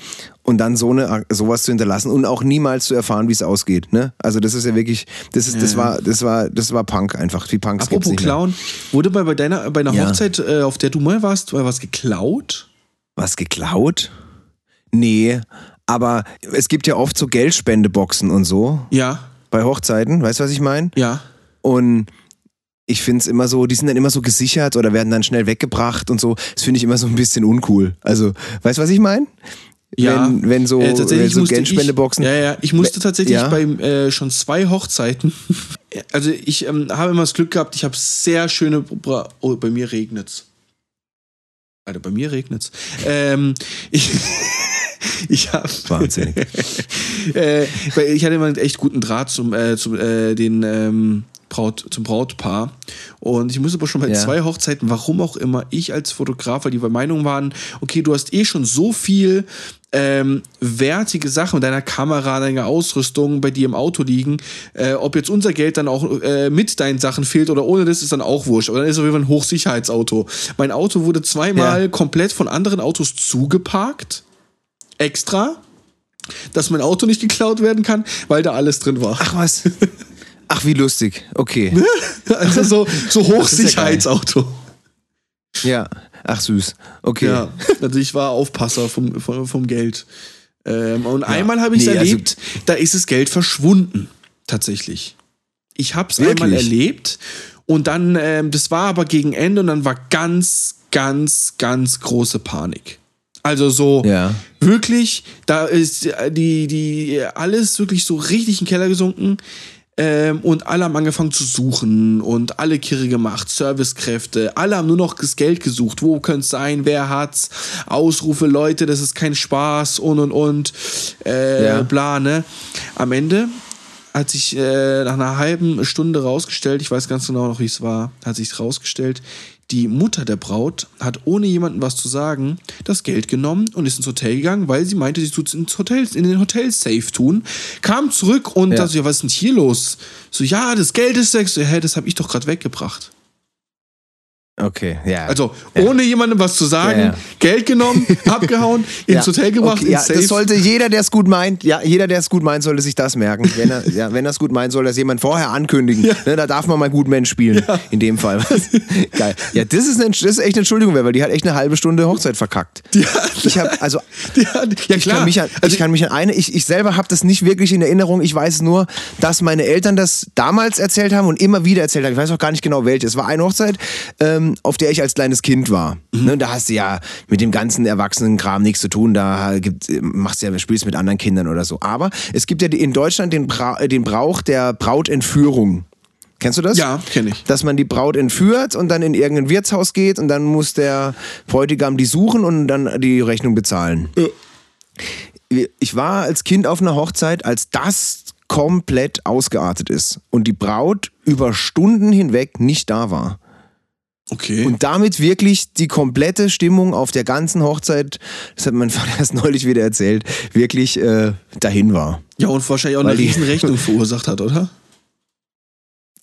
und dann so eine, sowas zu hinterlassen und auch niemals zu erfahren, wie es ausgeht. Ne? Also das ist ja wirklich, das ist, das war, das war, das war Punk einfach. Die Punks apropos nicht mehr. Clown, wurde bei, bei deiner bei einer Ja. Hochzeit, äh, auf der du mal warst, war was geklaut? Was geklaut? Nee, aber es gibt ja oft so Geldspendeboxen und so Ja, bei Hochzeiten. Weißt du, was ich meine? ja. Und ich finde es immer so, die sind dann immer so gesichert oder werden dann schnell weggebracht und so. Das finde ich immer so ein bisschen uncool. Also, weißt du, was ich meine? Ja, Wenn, wenn so, Äh, wenn tatsächlich so musste Geldspendeboxen. Ich, ja, ja, ich musste tatsächlich Ja. bei äh, schon zwei Hochzeiten. Also ich ähm, habe immer das Glück gehabt, ich habe sehr schöne. Bra oh, bei mir regnet's. Alter, bei mir regnet's. Ähm, ich ich habe Wahnsinnig. äh, ich hatte immer einen echt guten Draht zum, äh, zum äh, den ähm, Braut, zum Brautpaar. Und ich muss aber schon bei Ja. zwei Hochzeiten, warum auch immer, ich als Fotograf, weil die der Meinung waren, okay, du hast eh schon so viel ähm, wertige Sachen mit deiner Kamera, deiner Ausrüstung bei dir im Auto liegen. Äh, ob jetzt unser Geld dann auch äh, mit deinen Sachen fehlt oder ohne das, ist dann auch wurscht. Aber dann ist es auf jeden Fall ein Hochsicherheitsauto. Mein Auto wurde zweimal Ja. komplett von anderen Autos zugeparkt. Extra dass mein Auto nicht geklaut werden kann, weil da alles drin war. Ach was. Ach, wie lustig. Okay. Also so, so ja. Hochsicherheitsauto. Ja. Ach süß. Okay. Ja, also ich war Aufpasser vom, vom, vom Geld. Ähm, und einmal habe ich es Nee, also- erlebt, da ist das Geld verschwunden. Tatsächlich. Ich habe es einmal erlebt und dann, ähm, das war aber gegen Ende und dann war ganz, ganz, ganz große Panik. Also so Ja. wirklich, da ist äh, die, die, alles wirklich so richtig in den Keller gesunken. Ähm, und alle haben angefangen zu suchen und alle Kirre gemacht, Servicekräfte, alle haben nur noch das Geld gesucht. Wo könnte es sein? Wer hat's? Ausrufe, Leute, das ist kein Spaß und und und. Äh, Ja. Bla, ne? Am Ende hat sich äh, nach einer halben Stunde rausgestellt, ich weiß ganz genau noch, wie es war, hat sich rausgestellt, die Mutter der Braut hat ohne jemandem was zu sagen das Geld genommen und ist ins Hotel gegangen, weil sie meinte, sie tut es ins Hotel, in den Hotel-Safe tun. Kam zurück und Ja. dachte, ja, was ist denn hier los? So, ja, das Geld ist weg. So, hä, das habe ich doch gerade weggebracht. Okay. Ja. Also, ohne jemandem was zu sagen, Ja, ja. Geld genommen, abgehauen, ins Ja, Hotel gebracht, okay, ja, ins Safe. das sollte jeder, der es gut meint, ja, jeder, der es gut meint, sollte sich das merken. Wenn er, ja, wenn es gut meint, soll das jemand vorher ankündigen. Ne, da darf man mal gut Mensch spielen. In dem Fall. Geil. Ja, das ist, eine, das ist echt eine Entschuldigung, weil die hat echt eine halbe Stunde Hochzeit verkackt. Die Ich habe also hat- ja, ich klar. kann mich an, Also ich kann mich an eine, ich, ich selber habe das nicht wirklich in Erinnerung. Ich weiß nur, dass meine Eltern das damals erzählt haben und immer wieder erzählt haben. Ich weiß auch gar nicht genau welche. Es war eine Hochzeit, ähm, auf der ich als kleines Kind war. Mhm. Ne, da hast du ja mit dem ganzen Erwachsenenkram nichts zu tun. Da gibt, machst du ja, spielst mit anderen Kindern oder so. Aber es gibt ja in Deutschland den, Bra äh, den Brauch der Brautentführung. Kennst du das? Ja, kenn ich. Dass man die Braut entführt und dann in irgendein Wirtshaus geht und dann muss der Bräutigam die suchen und dann die Rechnung bezahlen ich war als Kind auf einer Hochzeit, als das komplett ausgeartet ist und die Braut über Stunden hinweg nicht da war. Okay. Und damit wirklich die komplette Stimmung auf der ganzen Hochzeit, das hat mein Vater erst neulich wieder erzählt, wirklich äh, dahin war. ja, und wahrscheinlich auch Weil eine die- riesen Rechnung verursacht hat, oder?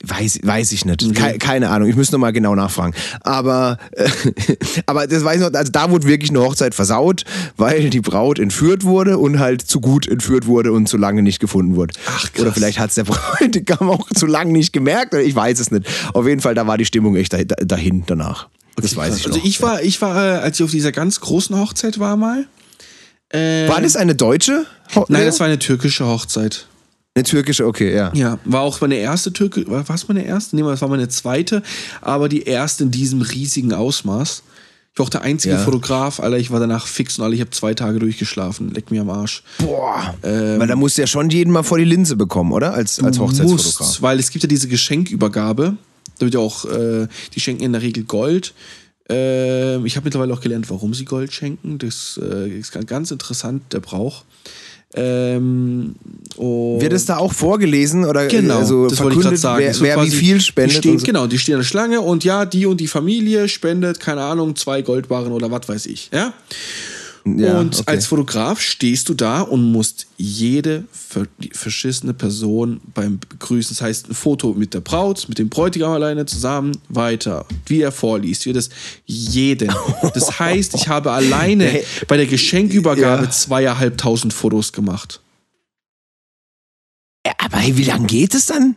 Weiß, weiß ich nicht. Okay. Kei- keine Ahnung, ich müsste noch mal genau nachfragen. Aber, äh, aber das weiß ich noch, also da wurde wirklich eine Hochzeit versaut, weil die Braut entführt wurde und halt zu gut entführt wurde und zu lange nicht gefunden wurde. Ach, krass. Oder vielleicht hat es der Bräutigam auch zu lange nicht gemerkt, ich weiß es nicht. Auf jeden Fall, da war die Stimmung echt dahin, danach. Das weiß ich noch. Also ich war, ich war, äh, als ich auf dieser ganz großen Hochzeit war mal. Äh, war das eine deutsche? Ho- Nein, das war eine türkische Hochzeit. Eine türkische, okay, ja. Ja, war auch meine erste Türke, war was meine erste? Nee, das war meine zweite, aber die erste in diesem riesigen Ausmaß. war auch der einzige Ja. Fotograf, Alter, ich war danach fix und alle, ich habe zwei Tage durchgeschlafen. Leck mir am Arsch. Boah. Ähm, Weil da musst du ja schon jeden mal vor die Linse bekommen, oder? Als, als Hochzeitsfotograf. musst, weil es gibt ja diese Geschenkübergabe. Da wird ja auch, äh, die schenken in der Regel Gold. Ähm, ich habe mittlerweile auch gelernt, warum sie Gold schenken. Das äh, ist ganz interessant, der Brauch. Ähm, und Wird es da auch vorgelesen oder Genau, also das wollte ich gerade sagen. wer, wird wer wie viel Die spendet? stehen, und so? Genau, die stehen an der Schlange und ja, die und die Familie spendet, keine Ahnung, zwei Goldbarren oder was weiß ich. Ja? Ja, und okay. als Fotograf stehst du da und musst jede verschissene Person beim Begrüßen, das heißt ein Foto mit der Braut, mit dem Bräutigam alleine zusammen, weiter, wie er vorliest, wie das jeden. Das heißt, ich habe alleine bei der Geschenkübergabe Ja. zweieinhalbtausend Fotos gemacht. Ja, aber hey, wie lange geht es dann?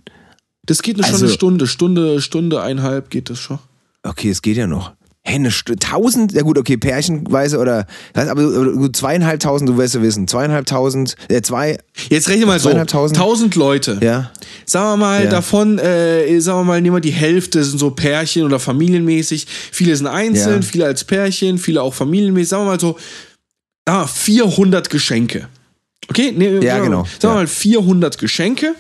Das geht eine Also- schon eine Stunde, Stunde, Stunde, eineinhalb geht das schon. Okay, es geht ja noch. Hä, eine tausend? Ja gut, okay, pärchenweise oder, aber zweieinhalbtausend, du wirst ja wissen, zweieinhalbtausend, äh, zwei, Jetzt rechne mal so. 1000 Leute. ja. Sagen wir mal, Ja. davon, äh, sagen wir mal, nehmen wir die Hälfte sind so Pärchen oder familienmäßig. Viele sind einzeln, Ja. viele als Pärchen, viele auch familienmäßig. Sagen wir mal so, ah, 400 Geschenke. Okay? Nee, wir genau. Sagen wir Ja. mal 400 Geschenke.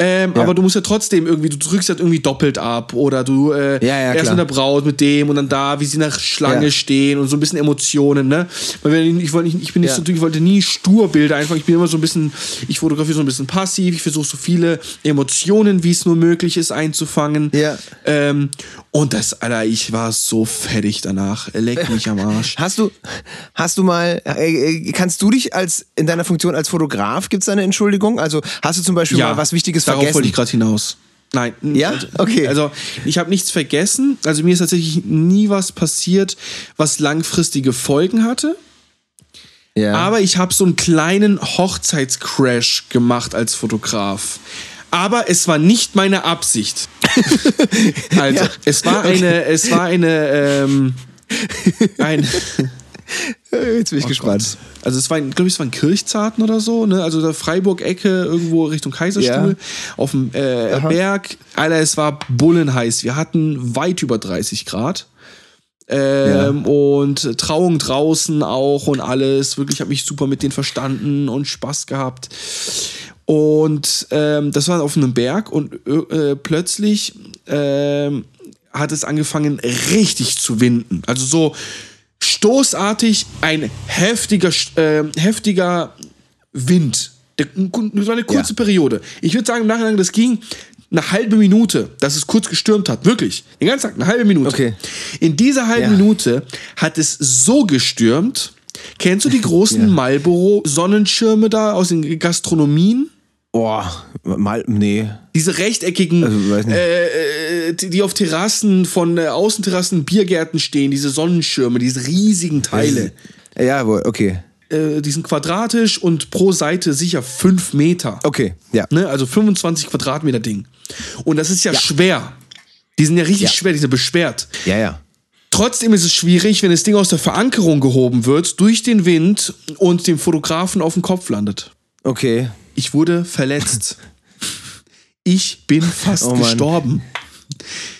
Ähm, Ja. Aber du musst ja trotzdem irgendwie, du drückst halt irgendwie doppelt ab oder du äh, Ja, ja, erst klar. mit der Braut, mit dem und dann da, wie sie nach Schlange stehen und so ein bisschen Emotionen, ne? Weil ich, wollte nicht, ich bin nicht so, ich wollte nie Sturbilder einfach, ich bin immer so ein bisschen, ich fotografiere so ein bisschen passiv, ich versuche so viele Emotionen, wie es nur möglich ist, einzufangen. Ja. Ähm, und das, Alter, ich war so fertig danach. Leck mich am Arsch. Hast du, hast du mal, äh, äh, kannst du dich als, in deiner Funktion als Fotograf, gibt es eine Entschuldigung? Also hast du zum Beispiel mal was Wichtiges darauf vergessen? wollte ich gerade hinaus. Nein. Ja? also- Okay. Also ich habe nichts vergessen. Also mir ist tatsächlich nie was passiert, was langfristige Folgen hatte. ja. Aber ich habe so einen kleinen Hochzeitscrash gemacht als Fotograf. Aber es war nicht meine Absicht. Also, Ja, es war eine, es war eine, ähm, ein, Jetzt bin ich gespannt. Gott. Also es war, glaube ich, es war ein Kirchzarten oder so, ne? Also der Freiburg-Ecke irgendwo Richtung Kaiserstuhl Ja. auf dem äh, Berg. Alter, es war bullenheiß. Wir hatten weit über 30 Grad. Ähm, Und Trauung draußen auch und alles. Wirklich, habe mich super mit denen verstanden und Spaß gehabt. Und ähm, das war auf einem Berg und äh, plötzlich ähm, hat es angefangen richtig zu winden. Also so stoßartig ein heftiger, äh, heftiger Wind. Das war eine kurze Ja. Periode. Ich würde sagen, im Nachhinein, das ging eine halbe Minute, dass es kurz gestürmt hat. Wirklich. Den ganzen Tag, eine halbe Minute. Okay. In dieser halben Ja. Minute hat es so gestürmt. Kennst du die großen Ja. Marlboro-Sonnenschirme da aus den Gastronomien? Boah, mal, nee. Diese rechteckigen, Also, äh, äh, die, auf Terrassen von äh, Außenterrassen, Biergärten stehen, diese Sonnenschirme, diese riesigen Teile. Ja, wohl, okay. Äh, die sind quadratisch und pro Seite sicher fünf Meter. Okay, ja. Ne? Also 25 Quadratmeter Ding. Und das ist ja, schwer. Die sind ja richtig Ja. schwer, die sind beschwert. Ja, ja. Trotzdem ist es schwierig, wenn das Ding aus der Verankerung gehoben wird, durch den Wind und dem Fotografen auf den Kopf landet. Okay. Ich wurde verletzt. Ich bin fast Oh gestorben.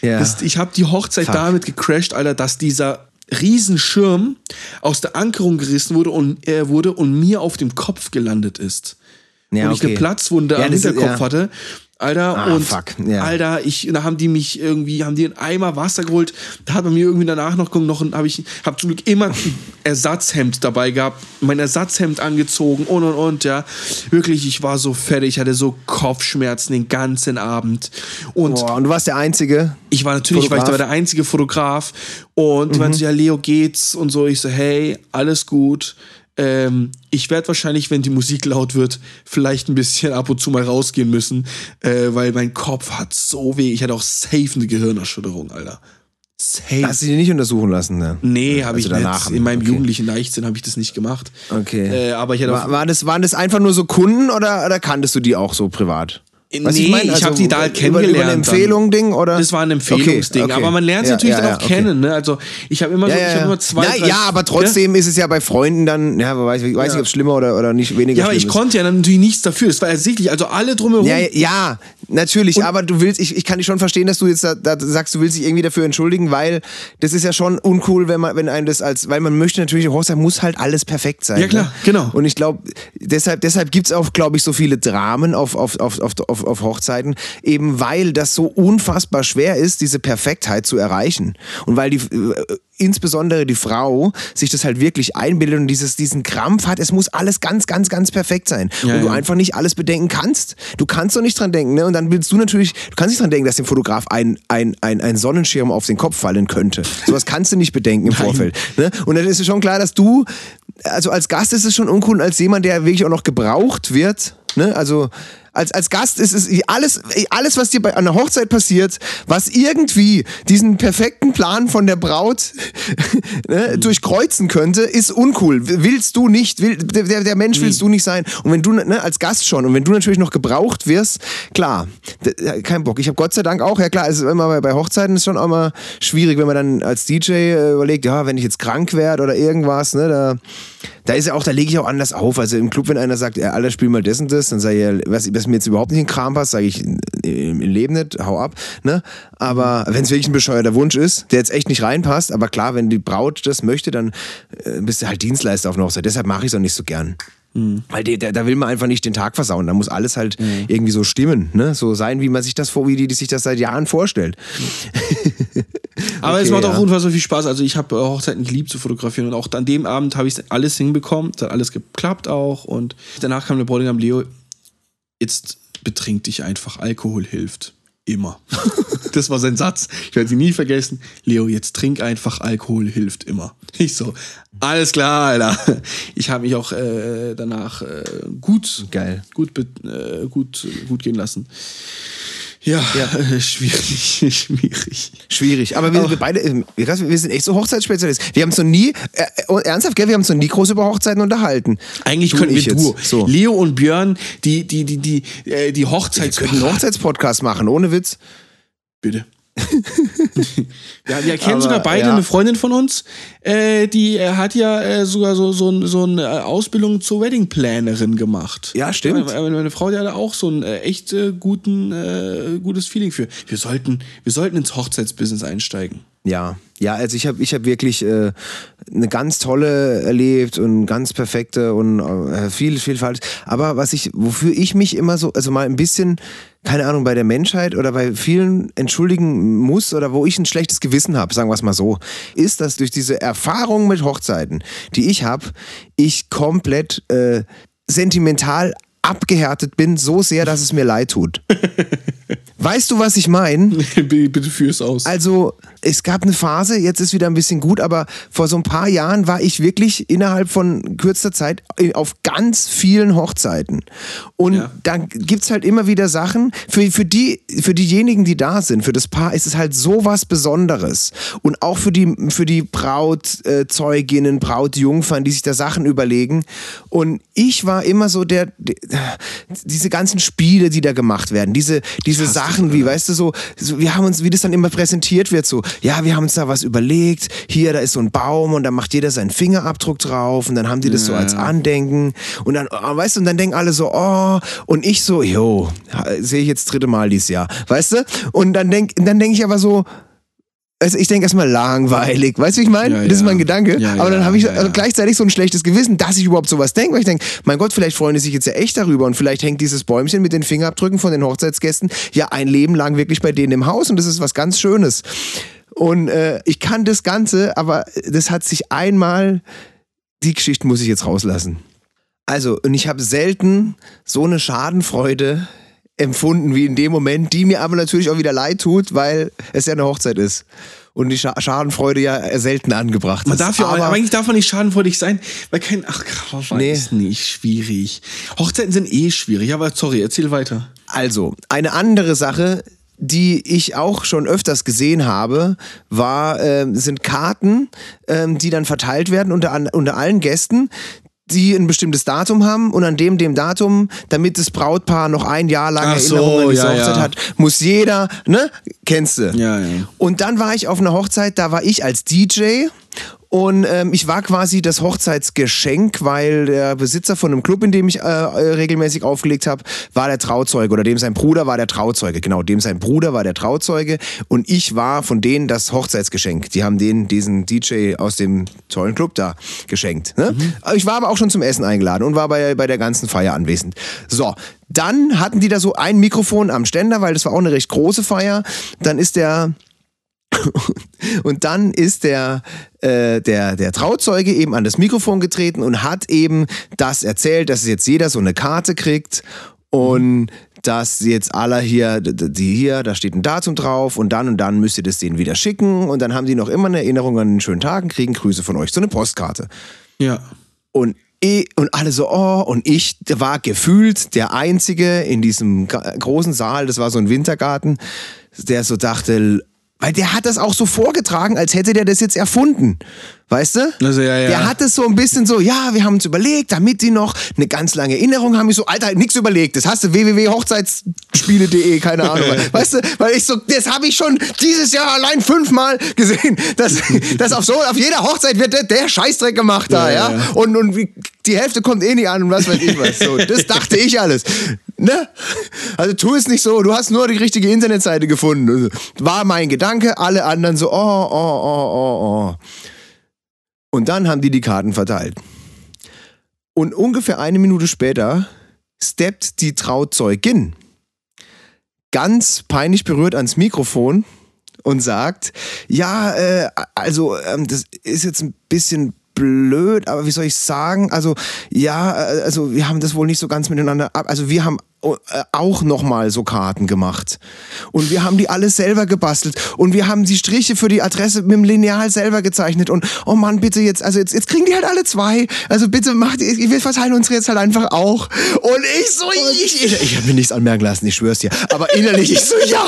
Ja. Das, ich habe die Hochzeit Fuck. damit gecrashed, Alter, dass dieser Riesenschirm aus der Ankerung gerissen wurde und er wurde und mir auf dem Kopf gelandet ist. ja, und ich eine okay. Platzwunde Ja, am das ist- Hinterkopf ja. hatte. Alter, Ah, und fuck, ja. Alter, ich, da haben die mich irgendwie, haben die einen Eimer Wasser geholt. Da hat man mir irgendwie danach noch, noch habe ich, habe zum Glück immer ein Ersatzhemd dabei gehabt, mein Ersatzhemd angezogen und und und, ja. Wirklich, ich war so fertig, ich hatte so Kopfschmerzen den ganzen Abend. Und Boah, und du warst der Einzige. ich war natürlich, weil ich da Fotograf? war der einzige Fotograf und die Mhm. meinten so, ja, Leo geht's und so. Ich so, hey, alles gut. Ähm, ich werde wahrscheinlich, wenn die Musik laut wird, vielleicht ein bisschen ab und zu mal rausgehen müssen, äh, weil mein Kopf hat so weh. Ich hatte auch safe eine Gehirnerschütterung, Alter. Safe. Hast du dich nicht untersuchen lassen, ne? nee, habe Also ich danach, nicht. In meinem okay. jugendlichen Leichtsinn habe ich das nicht gemacht. Okay. Äh, aber ich hatte War, war das, waren das einfach nur so Kunden oder, oder kanntest du die auch so privat? Was Nee, ich hab die da halt über- Über eine kennengelernt Empfehlung Ding oder? Das war ein Empfehlungsding. Okay, okay. Aber man lernt sie Ja, natürlich ja, dann auch okay. kennen. Ne? Also ich habe immer so, ich habe ja. immer zwei. Na, drei- ja, aber trotzdem ist es ja bei Freunden dann, ja, weiß, weiß nicht, ob es schlimmer oder, oder nicht weniger Ja, aber ich ist. konnte ja dann natürlich nichts dafür. Es war ersichtlich. Also alle drumherum. Ja, ja, Natürlich, aber du willst, ich, ich kann dich schon verstehen, dass du jetzt da, da sagst, du willst dich irgendwie dafür entschuldigen, weil das ist ja schon uncool, wenn man, wenn einem das als, weil man möchte natürlich, Hochzeit muss halt alles perfekt sein. Ja, klar, ne? genau. Und ich glaube, deshalb, deshalb gibt's auch, glaube ich, so viele Dramen auf, auf, auf, auf, auf, auf Hochzeiten, eben weil das so unfassbar schwer ist, diese Perfektheit zu erreichen. Und weil die, äh, insbesondere die Frau sich das halt wirklich einbildet und dieses, diesen Krampf hat, es muss alles ganz, ganz, ganz perfekt sein. Ja, und du ja. einfach nicht alles bedenken kannst. Du kannst doch nicht dran denken, ne? Und dann willst du natürlich, du kannst nicht dran denken, dass dem Fotograf ein, ein, ein, ein Sonnenschirm auf den Kopf fallen könnte. Sowas kannst du nicht bedenken im Vorfeld. Ne? Und dann ist es schon klar, dass du, also als Gast ist es schon uncool, als jemand, der wirklich auch noch gebraucht wird, ne? Also als, als Gast ist es alles, alles, was dir bei einer Hochzeit passiert, was irgendwie diesen perfekten Plan von der Braut ne, durchkreuzen könnte, ist uncool. Willst du nicht, will, der, der Mensch willst du nicht sein. Und wenn du, ne, als Gast schon, und wenn du natürlich noch gebraucht wirst, klar, kein Bock. Ich habe Gott sei Dank auch, ja klar, also immer bei, Hochzeiten ist schon auch immer schwierig, wenn man dann als DJ äh, überlegt, ja, wenn ich jetzt krank werde oder irgendwas, ne, da, da ist ja auch, da lege ich auch anders auf. Also im Club, wenn einer sagt, ja, Alter, spiel mal das und das, dann sage ich, ja, was, was mir jetzt überhaupt nicht in den Kram passt, sage ich im, im Leben nicht, hau ab. Ne? Aber wenn es wirklich ein bescheuerter Wunsch ist, der jetzt echt nicht reinpasst, aber klar, wenn die Braut das möchte, dann äh, bist du halt Dienstleister auf einer Hochzeit. Deshalb mache ich es auch nicht so gern. Weil die, da, da will man einfach nicht den Tag versauen. Da muss alles halt irgendwie so stimmen, ne? So sein, wie man sich das vor, wie die, die sich das seit Jahren vorstellt. Aber es macht auch ja. unfassbar viel Spaß. Also ich habe äh, Hochzeiten geliebt zu fotografieren und auch an dem Abend habe ich alles hinbekommen. Es hat alles geklappt auch und danach kam der Bräutigam Leo. Jetzt betrink dich einfach. Alkohol hilft. Immer. das war sein Satz. Ich werde ihn nie vergessen. Leo, jetzt trink einfach. Alkohol hilft immer. Ich so, alles klar, Alter. Ich habe mich auch äh, danach äh, gut, Geil. gut, äh, gut, gut gehen lassen. Ja, äh, schwierig, schwierig. Schwierig. Aber wir, wir beide, äh, krass, wir sind echt so Hochzeitsspezialisten. Wir haben uns noch nie, äh, äh, ernsthaft, gell, wir haben uns noch nie groß über Hochzeiten unterhalten. Eigentlich Du könnten und wir jetzt. Duo. So. Leo und Björn, die, die, die, die, äh, die Wir Hochzeits... könnten einen Hochzeitspodcast machen, ohne Witz. Bitte. ja, wir kennen sogar beide ja. eine Freundin von uns, äh, die äh, hat ja äh, sogar so, so, so eine äh, Ausbildung zur Wedding-Plannerin gemacht. Ja, stimmt. Meine, meine Frau, die hatte auch so ein äh, echt äh, guten, äh, gutes Feeling für. Wir sollten, wir sollten ins Hochzeitsbusiness einsteigen. Ja, ja, also ich habe ich hab wirklich äh, eine ganz tolle erlebt und ganz perfekte und äh, viel, viel falsch. Aber was ich, wofür ich mich immer so, also mal ein bisschen, keine Ahnung, bei der Menschheit oder bei vielen entschuldigen muss oder wo ich ein schlechtes Gewissen habe, sagen wir es mal so, ist, dass durch diese Erfahrung mit Hochzeiten, die ich habe, ich komplett äh, sentimental abgehärtet bin, so sehr, dass es mir leid tut. weißt du, was ich meine? Bitte führ's aus. Also, es gab eine Phase, jetzt ist wieder ein bisschen gut, aber vor so ein paar Jahren war ich wirklich innerhalb von kürzester Zeit auf ganz vielen Hochzeiten. Und Ja. da gibt's halt immer wieder Sachen, für, für, die, für diejenigen, die da sind, für das Paar ist es halt so was Besonderes. Und auch für die, für die Brautzeuginnen, Brautjungfern, die sich da Sachen überlegen. Und ich war immer so der, der diese ganzen Spiele, die da gemacht werden, diese, diese Sachen, wie, weißt du, so, so, wir haben uns, wie das dann immer präsentiert wird, so, ja, wir haben uns da was überlegt, hier, da ist so ein Baum und da macht jeder seinen Fingerabdruck drauf und dann haben die das so als Andenken und dann, oh, weißt du, und dann denken alle so, oh, und ich so, jo, sehe ich jetzt das dritte Mal dieses Jahr, weißt du? Und dann denk, dann denk ich aber so, also ich denke erstmal langweilig, weißt du, wie ich meine? Ja, das ist ja. mein Gedanke. Ja, aber dann habe ich also gleichzeitig so ein schlechtes Gewissen, dass ich überhaupt sowas denke, weil ich denke, mein Gott, vielleicht freuen die sich jetzt ja echt darüber und vielleicht hängt dieses Bäumchen mit den Fingerabdrücken von den Hochzeitsgästen ja ein Leben lang wirklich bei denen im Haus und das ist was ganz Schönes. Und äh, ich kann das Ganze, aber das hat sich einmal, die Geschichte muss ich jetzt rauslassen. Also, und ich habe selten so eine Schadenfreude empfunden wie in dem Moment, die mir aber natürlich auch wieder leid tut, weil es ja eine Hochzeit ist. Und die Scha Schadenfreude ja selten angebracht Man ist. darf ja, aber, aber eigentlich darf man nicht schadenfreudig sein, weil kein, ach, Nee. weiß nicht, schwierig. Hochzeiten sind eh schwierig, aber sorry, erzähl weiter. Also, eine andere Sache, die ich auch schon öfters gesehen habe, war, ähm, sind Karten, ähm, die dann verteilt werden unter, an- unter allen Gästen die ein bestimmtes Datum haben und an dem dem Datum, damit das Brautpaar noch ein Jahr lang Ach so, Erinnerungen an diese ja, Hochzeit ja. hat, muss jeder, ne? Kennst du? Ja, ja. Und dann war ich auf einer Hochzeit, da war ich als DJ Und ähm, ich war quasi das Hochzeitsgeschenk, weil der Besitzer von einem Club, in dem ich äh, regelmäßig aufgelegt habe, war der Trauzeuge oder dem sein Bruder war der Trauzeuge. Genau, dem sein Bruder war der Trauzeuge und ich war von denen das Hochzeitsgeschenk. Die haben denen diesen DJ aus dem tollen Club da geschenkt. Ne? Mhm. Ich war aber auch schon zum Essen eingeladen und war bei, bei der ganzen Feier anwesend. So, dann hatten die da so ein Mikrofon am Ständer, weil das war auch eine recht große Feier. Dann ist der und dann ist der, äh, der, der Trauzeuge eben an das Mikrofon getreten und hat eben das erzählt, dass jetzt jeder so eine Karte kriegt und dass jetzt alle hier, die hier, da steht ein Datum drauf und dann und dann müsst ihr das denen wieder schicken und dann haben die noch immer eine Erinnerung an den schönen Tag und kriegen Grüße von euch, so eine Postkarte. Ja. Und und alle so, oh, und ich war gefühlt der Einzige in diesem großen Saal, das war so ein Wintergarten, der so dachte, weil der hat das auch so vorgetragen, als hätte der das jetzt erfunden. Weißt du? Also, ja, ja. Der hat es so ein bisschen so, ja, wir haben uns überlegt, damit die noch eine ganz lange Erinnerung haben. Ich so, Alter, nichts überlegt. Das hast du www.hochzeitsspiele.de, keine Ahnung. weißt du? Weil ich so, das habe ich schon dieses Jahr allein fünfmal gesehen, dass, dass auf so, auf jeder Hochzeit wird der, der Scheißdreck gemacht da, ja. ja. Und, und die Hälfte kommt eh nicht an und was weiß ich was. So, das dachte ich alles. Ne? Also tu es nicht so, du hast nur die richtige Internetseite gefunden. War mein Gedanke, alle anderen so, oh, oh, oh, oh, oh. Und dann haben die die Karten verteilt. Und ungefähr eine Minute später steppt die Trauzeugin ganz peinlich berührt ans Mikrofon und sagt, ja, äh, also ähm, das ist jetzt ein bisschen blöd, aber wie soll ich sagen? Also ja, äh, also wir haben das wohl nicht so ganz miteinander ab. Also wir haben auch nochmal so Karten gemacht. Und wir haben die alles selber gebastelt. Und wir haben die Striche für die Adresse mit dem Lineal selber gezeichnet. Und oh Mann, bitte jetzt, also jetzt, jetzt kriegen die halt alle zwei. Also bitte macht, wir verteilen uns jetzt halt einfach auch. Und ich so, ich, ich, ich habe mir nichts anmerken lassen, ich schwör's dir. Aber innerlich, ich so, ja,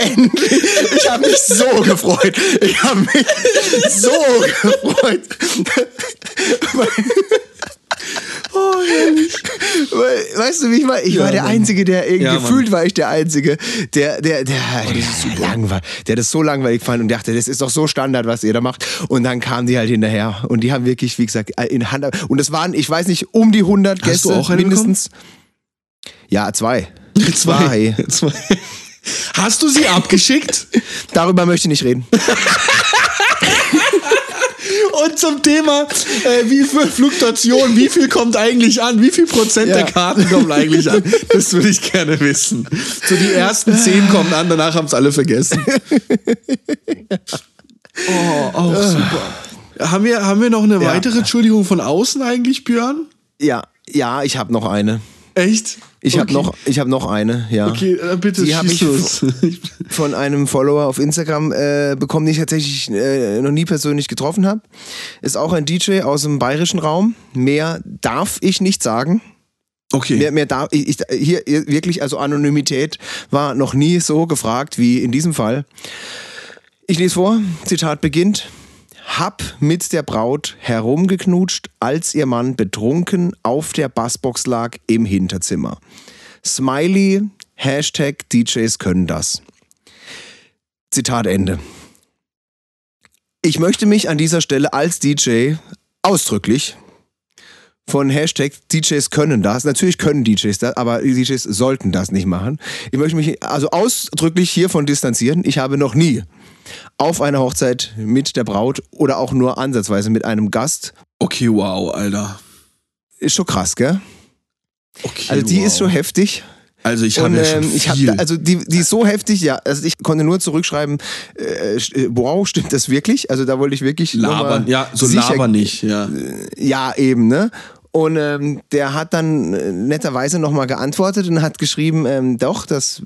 endlich. Ich habe mich so gefreut. Ich habe mich so gefreut. Oh, herrlich. Weißt du, wie ich war? Ich ja, war der Mann. Einzige, der irgendwie ja, gefühlt war ich der Einzige, der, der, der, oh, der, langweil, der das so langweilig fand und dachte, das ist doch so Standard, was ihr da macht. Und dann kamen die halt hinterher und die haben wirklich, wie gesagt, in Hand, und es waren, ich weiß nicht, um die 100 Hast Gäste mindestens. Bekommen? Ja, zwei. Zwei. zwei. Hast du sie abgeschickt? Darüber möchte ich nicht reden. Und zum Thema, äh, wie viel Fluktuation, wie viel kommt eigentlich an, wie viel Prozent ja. der Karten kommen eigentlich an? Das würde ich gerne wissen. So die ersten zehn kommen an, danach haben es alle vergessen. Oh, auch super. Haben wir, haben wir noch eine weitere ja. Entschuldigung von außen eigentlich, Björn? Ja, ja, ich habe noch eine. Echt? Ich okay. habe noch, ich habe noch eine, ja. Okay, äh, bitte Die habe ich von einem Follower auf Instagram äh, bekommen, den ich tatsächlich äh, noch nie persönlich getroffen habe. Ist auch ein DJ aus dem bayerischen Raum. Mehr darf ich nicht sagen. Okay. Mehr, mehr darf ich, ich hier wirklich also Anonymität war noch nie so gefragt wie in diesem Fall. Ich lese vor. Zitat beginnt hab mit der Braut herumgeknutscht, als ihr Mann betrunken auf der Bassbox lag im Hinterzimmer. Smiley, Hashtag DJs können das. Zitat Ende. Ich möchte mich an dieser Stelle als DJ ausdrücklich von Hashtag DJs können das. Natürlich können DJs das, aber DJs sollten das nicht machen. Ich möchte mich also ausdrücklich hiervon distanzieren. Ich habe noch nie auf einer Hochzeit mit der Braut oder auch nur ansatzweise mit einem Gast. Okay, wow, Alter. Ist schon krass, gell? Okay, also die wow. ist schon heftig. Also ich habe ja schon ähm, ich hab, also die, die ist so heftig, ja. Also ich konnte nur zurückschreiben, äh, äh wow, stimmt das wirklich? Also da wollte ich wirklich labern. Ja, so sicher, labern nicht, ja. Äh, ja, eben, ne? Und ähm, der hat dann äh, netterweise nochmal geantwortet und hat geschrieben, ähm, doch, das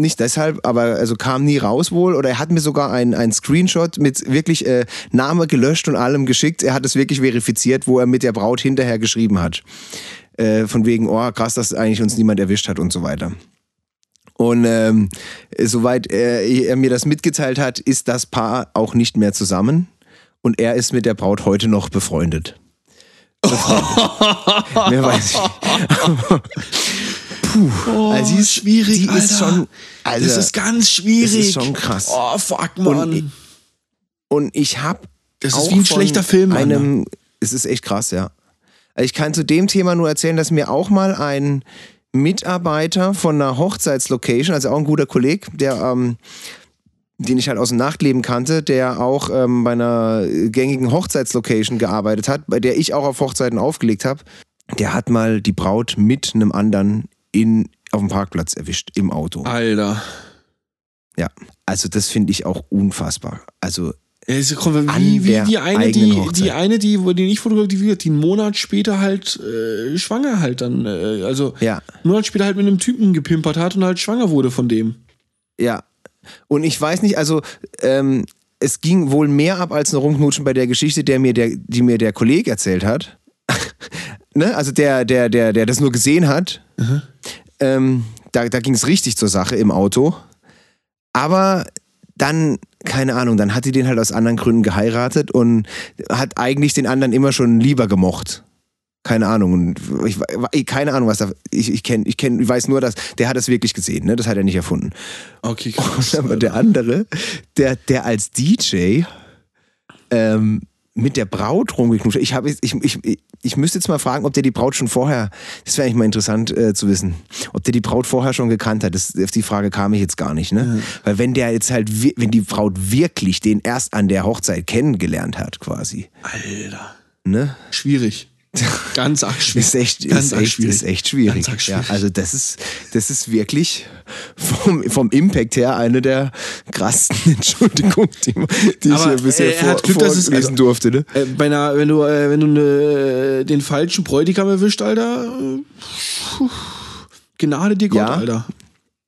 nicht deshalb, aber also kam nie raus wohl. Oder er hat mir sogar einen Screenshot mit wirklich äh, Name gelöscht und allem geschickt. Er hat es wirklich verifiziert, wo er mit der Braut hinterher geschrieben hat. Äh, von wegen, oh krass, dass eigentlich uns niemand erwischt hat und so weiter. Und ähm, soweit er, er mir das mitgeteilt hat, ist das Paar auch nicht mehr zusammen. Und er ist mit der Braut heute noch befreundet. Mehr weiß ich. Puh, oh, also die ist schwierig, die Alter. ist schon. Also, das ist ganz schwierig. Das ist schon krass. Oh, fuck, Mann. Und, und ich hab Das ist auch wie ein schlechter Film. Einem, es ist echt krass, ja. Also Ich kann zu dem Thema nur erzählen, dass mir auch mal ein Mitarbeiter von einer Hochzeitslocation, also auch ein guter Kollege, der, ähm, den ich halt aus dem Nachtleben kannte, der auch ähm, bei einer gängigen Hochzeitslocation gearbeitet hat, bei der ich auch auf Hochzeiten aufgelegt habe, der hat mal die Braut mit einem anderen in, auf dem Parkplatz erwischt, im Auto. Alter. Ja, also das finde ich auch unfassbar. Also Ja, ist, komm, wie, wie die eine, die, Hochzeit. die eine, die, die ich fotografiert, die einen Monat später halt äh, schwanger halt dann, äh, also ja, einen Monat später halt mit einem Typen gepimpert hat und halt schwanger wurde von dem. Ja. Und ich weiß nicht, also ähm, es ging wohl mehr ab als ein Rumknutschen bei der Geschichte, der mir der, die mir der Kollege erzählt hat. Ne? Also der, der, der, der das nur gesehen hat. Ähm, da da ging es richtig zur Sache im Auto. Aber dann, keine Ahnung, dann hat sie den halt aus anderen Gründen geheiratet und hat eigentlich den anderen immer schon lieber gemocht. Keine Ahnung. Und Ich, keine Ahnung, was da. Ich, ich, kenn, ich, kenn, ich weiß nur, dass der hat das wirklich gesehen, ne? Das hat er nicht erfunden. Okay, krass. Aber der andere, der, der als DJ ähm, mit der Braut rumgeknutscht hat. Ich, ich, ich, ich müsste jetzt mal fragen, ob der die Braut schon vorher, das wäre eigentlich mal interessant äh, zu wissen, ob der die Braut vorher schon gekannt hat. Das, auf die Frage kam ich jetzt gar nicht. Ne? Weil wenn der jetzt halt, wenn die Braut wirklich den erst an der Hochzeit kennengelernt hat, quasi. Alter. Ne? Schwierig. Ganz arg schwierig. Ist echt, Ganz ist arg echt, schwierig. ist echt schwierig. Ganz schwierig. Ja, also das ist, das ist wirklich vom, vom Impact her eine der krassesten Entschuldigungen, die, die ich hier bisher äh, vor, Glück, vorlesen also- durfte. Ne? Äh, bei einer, wenn du, äh, wenn du ne, den falschen Bräutigam erwischt, Alter, Gnade dir Gott, Ja. Alter.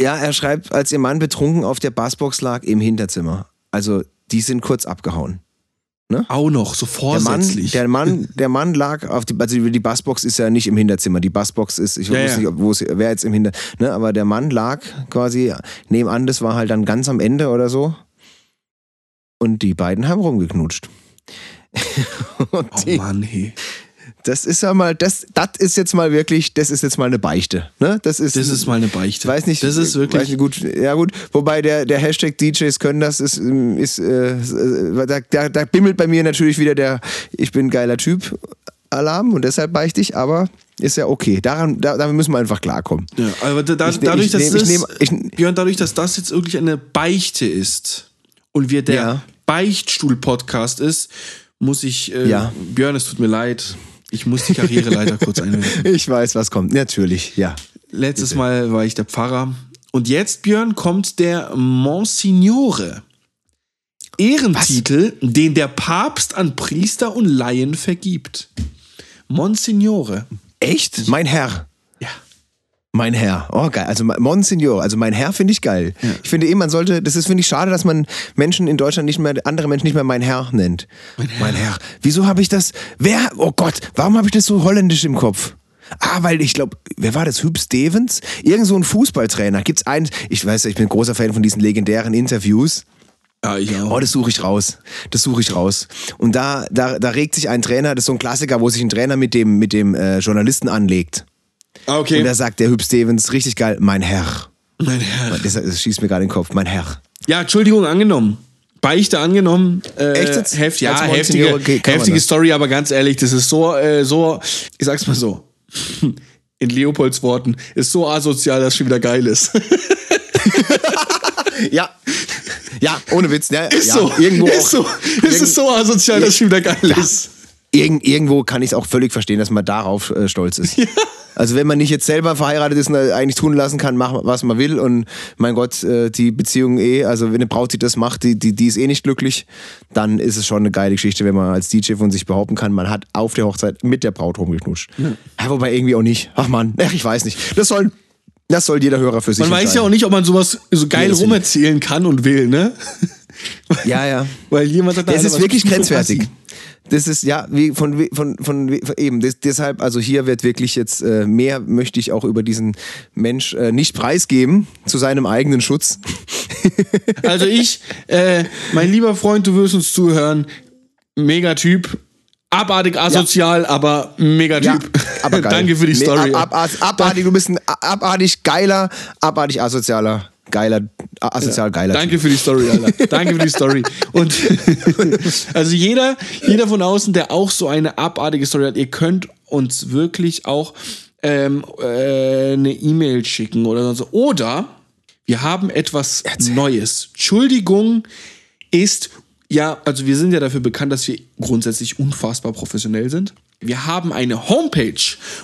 Ja, er schreibt, als ihr Mann betrunken auf der Bassbox lag im Hinterzimmer. Also die sind kurz abgehauen. Auch noch, so Der Mann, vorsätzlich. der, Mann, der Mann lag auf die, also die Bassbox ist ja nicht im Hinterzimmer. Die Bassbox ist, ich Ja, weiß ja. nicht, wo es, wer jetzt im Hinter, ne, aber der Mann lag quasi nebenan, das war halt dann ganz am Ende oder so. Und die beiden haben rumgeknutscht. Oh Mann, hey. Das ist ja mal, das, das ist jetzt mal wirklich, das ist jetzt mal eine Beichte. Ne? Das ist, Das ist mal eine Beichte. ich weiß nicht, Das ist wirklich. Nicht, gut, ja gut, wobei der, der Hashtag DJs können das ist, ist äh, äh, da, da, da bimmelt bei mir natürlich wieder der Ich bin ein geiler Typ Alarm und deshalb beichte ich, aber ist ja okay. Daran, da, damit müssen wir einfach klarkommen. Ja, aber da, Ich nehm- dadurch, ich dass nehm- ich das, nehm- ich- Björn, dadurch, dass das jetzt wirklich eine Beichte ist und wir der Ja. Beichtstuhl-Podcast ist, muss ich, äh, Ja. Björn, es tut mir leid, ich muss die Karriere leider kurz einwenden. Ich weiß, was kommt. Natürlich, ja. Letztes Mal war ich der Pfarrer. Und jetzt, Björn, kommt der Monsignore. Ehrentitel, den der Papst an Priester und Laien vergibt. Monsignore. Echt? Mein Herr. Ja. Mein Herr. Oh, geil. Also Monsignor, also mein Herr finde ich geil. Ich finde eh, man sollte, das ist, finde ich, schade, dass man Menschen in Deutschland nicht mehr, andere Menschen nicht mehr mein Herr nennt. Mein Herr. Wieso habe ich das? Wer? Oh Gott, warum habe ich das so holländisch im Kopf? Ah, weil ich glaube, wer war das? Hüb Stevens? Irgend so ein Fußballtrainer. Gibt's einen, ich weiß, ich bin ein großer Fan von diesen legendären Interviews. Ja, ich auch. Oh, das suche ich raus. Das suche ich raus. Und da, da, da regt sich ein Trainer, das ist so ein Klassiker, wo sich ein Trainer mit dem, mit dem äh, Journalisten anlegt. Ah, okay. Und da sagt der Hüb Stevens richtig geil, mein Herr. mein Herr. Das, das schießt mir gerade in den Kopf, mein Herr. Ja, Entschuldigung, angenommen. Beichte angenommen. Äh, Echt jetzt? Heft, ja, heftige, man heftige. Story, aber ganz ehrlich, das ist so, äh, so, ich sag's mal so. In Leopolds Worten, ist so asozial, dass es schon wieder geil ist. Ja. Ja, ohne Witz. Ja, Ist ja, so. Irgendwo ist auch, so. Es ist so asozial, dass es schon wieder geil ist. Irgend, irgendwo kann ich es auch völlig verstehen, dass man darauf äh, stolz ist. Also wenn man nicht jetzt selber verheiratet ist und eigentlich tun lassen kann, machen was man will und mein Gott, äh, die Beziehung eh, also wenn eine Braut, die das macht, die, die, die ist eh nicht glücklich, dann ist es schon eine geile Geschichte, wenn man als DJ von sich behaupten kann, man hat auf der Hochzeit mit der Braut rumgeknutscht. Ja. wobei irgendwie auch nicht. Ach man, ich weiß nicht. Das soll, das soll jeder Hörer für sich Man weiß ja auch nicht, ob man sowas so geil will- rumerzählen kann und will, ne? Ja, ja. Weil jemand sagt, Das Alter, ist wirklich grenzwertig. Das ist ja wie von, von, von, von eben. Des, deshalb, also hier wird wirklich jetzt äh, mehr möchte ich auch über diesen Mensch äh, nicht preisgeben zu seinem eigenen Schutz. Also ich, äh, mein lieber Freund, du wirst uns zuhören. Mega Typ. Abartig asozial, aber mega Ja, Typ. aber geil. Danke für die Nee, Story. ab, ab, abartig, du bist ein abartig geiler, abartig asozialer geiler, asozial geiler. Danke für die Story, Alter. Danke für die Story. Und also jeder, jeder von außen, der auch so eine abartige Story hat, ihr könnt uns wirklich auch ähm, äh, eine E-Mail schicken oder so. Oder wir haben etwas Neues. Entschuldigung ist ja, also wir sind ja dafür bekannt, dass wir grundsätzlich unfassbar professionell sind. Wir haben eine Homepage.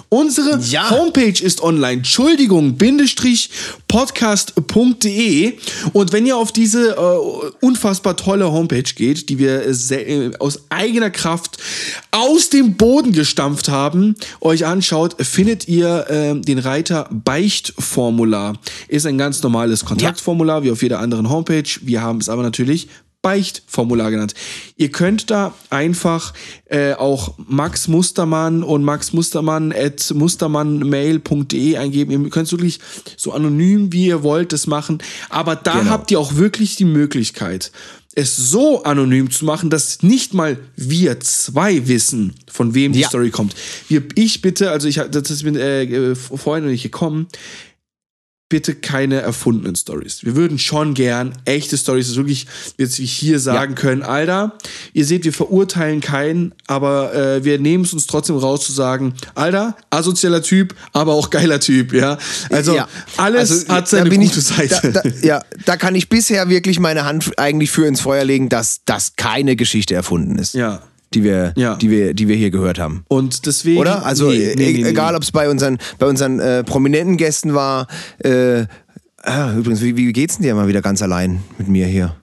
Unsere Ja. Homepage ist online. Entschuldigung, Bindestrich podcast.de. Und wenn ihr auf diese äh, unfassbar tolle Homepage geht, die wir sehr, äh, aus eigener Kraft aus dem Boden gestampft haben, euch anschaut, findet ihr äh, den Reiter Beichtformular. Ist ein ganz normales Kontaktformular, wie auf jeder anderen Homepage. Wir haben es aber natürlich Beichtformular genannt. Ihr könnt da einfach äh, auch Max Mustermann und Max Mustermann at mustermannmail.de eingeben. Ihr könnt wirklich so anonym wie ihr wollt das machen, aber da Genau. habt ihr auch wirklich die Möglichkeit, es so anonym zu machen, dass nicht mal wir zwei wissen, von wem die Ja. Story kommt. Wir, ich bitte, also ich das ist mir äh, äh, vorhin noch nicht gekommen, bitte keine erfundenen Stories. Wir würden schon gern echte Stories, wirklich jetzt hier sagen können, Alter, ihr seht, wir verurteilen keinen, aber äh, wir nehmen es uns trotzdem raus zu sagen, Alter, asozialer Typ, aber auch geiler Typ, ja. Also Ja. alles Also, hat seine gute ich, Seite. Da, da, ja, da kann ich bisher wirklich meine Hand eigentlich für ins Feuer legen, dass das keine Geschichte erfunden ist. ja. Die wir, Ja. die wir, die wir hier gehört haben. Und deswegen. Oder? Also Nee, e- nee, nee, nee. egal, ob es bei unseren, bei unseren äh, prominenten Gästen war. Äh, ah, übrigens, wie, wie geht's denn dir mal wieder ganz allein mit mir hier?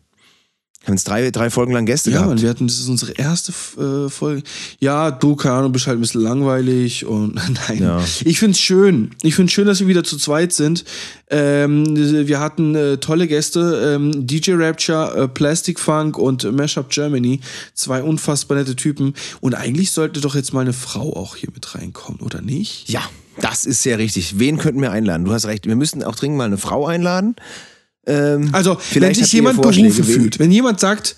Wir haben jetzt drei, drei Folgen lang Gäste Ja, gehabt. Mann, wir hatten, das ist unsere erste äh, Folge. Ja, du, keine Ahnung, bist halt ein bisschen langweilig und nein. Ja. Ich find's schön. Ich find's schön, dass wir wieder zu zweit sind. Ähm, wir hatten äh, tolle Gäste, ähm, DJ Rapture, äh, Plastic Funk und Mashup Germany. Zwei unfassbar nette Typen. Und eigentlich sollte doch jetzt mal eine Frau auch hier mit reinkommen, oder nicht? Ja, das ist sehr richtig. Wen könnten wir einladen? Du hast recht. Wir müssen auch dringend mal eine Frau einladen. Ähm, Also, wenn sich jemand berufen fühlt, wenn jemand sagt,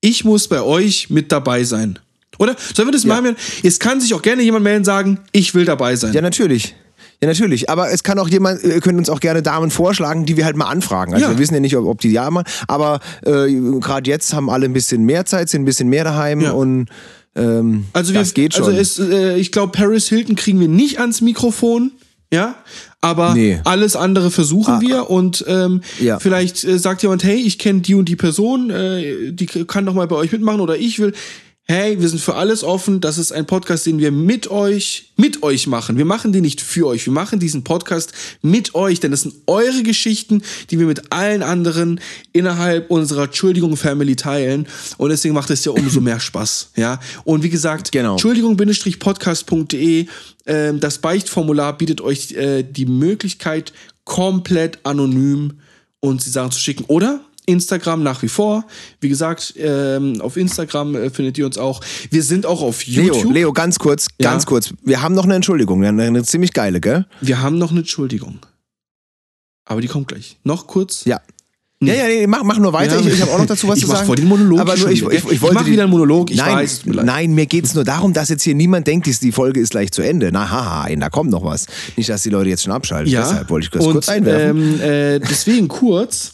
ich muss bei euch mit dabei sein. Oder? Sollen wir das Ja. mal? Es kann sich auch gerne jemand melden und sagen, ich will dabei sein. Ja, natürlich. Ja, natürlich. Aber es kann auch jemand, ihr könnt uns auch gerne Damen vorschlagen, die wir halt mal anfragen. Also Ja. wir wissen ja nicht, ob, ob die ja machen. Aber äh, gerade jetzt haben alle ein bisschen mehr Zeit, sind ein bisschen mehr daheim Ja. und ähm, Also, wir, das geht schon. also es, äh, ich glaube, Paris Hilton kriegen wir nicht ans Mikrofon, ja, aber Nee. alles andere versuchen Ah, wir und ähm, Ja. vielleicht äh, sagt jemand, hey, ich kenne die und die Person, äh, die kann doch mal bei euch mitmachen oder ich will. Hey, wir sind für alles offen. Das ist ein Podcast, den wir mit euch, mit euch machen. Wir machen den nicht für euch. Wir machen diesen Podcast mit euch, denn das sind eure Geschichten, die wir mit allen anderen innerhalb unserer Entschuldigung Family teilen. Und deswegen macht es ja umso mehr Spaß. Ja. Und wie gesagt, Genau. Entschuldigung-podcast.de, ähm, das Beichtformular bietet euch äh, die Möglichkeit, komplett anonym uns die Sachen zu schicken. Oder Instagram nach wie vor. Wie gesagt, ähm, auf Instagram äh, findet ihr uns auch. Wir sind auch auf YouTube. Leo, Leo, ganz kurz, Ja. ganz kurz. Wir haben noch eine Entschuldigung, eine, eine ziemlich geile, gell? Wir haben noch eine Entschuldigung. Aber die kommt gleich. Noch kurz. Ja. Ja, ja, nee, mach, mach nur weiter. Ja. Ich, ich habe auch noch dazu was Ich zu sagen. voll den Monolog Aber nur, ich, ich, gell? ich, wollte Ich mach wieder einen Monolog, ich nein, weiß. Nein, mir geht's nur darum, dass jetzt hier niemand denkt, die Folge ist gleich zu Ende. Na, haha, da kommt noch was. Nicht, dass die Leute jetzt schon abschalten. Ja. Deshalb wollte ich das Und, kurz einwerfen. Ähm, äh, deswegen kurz.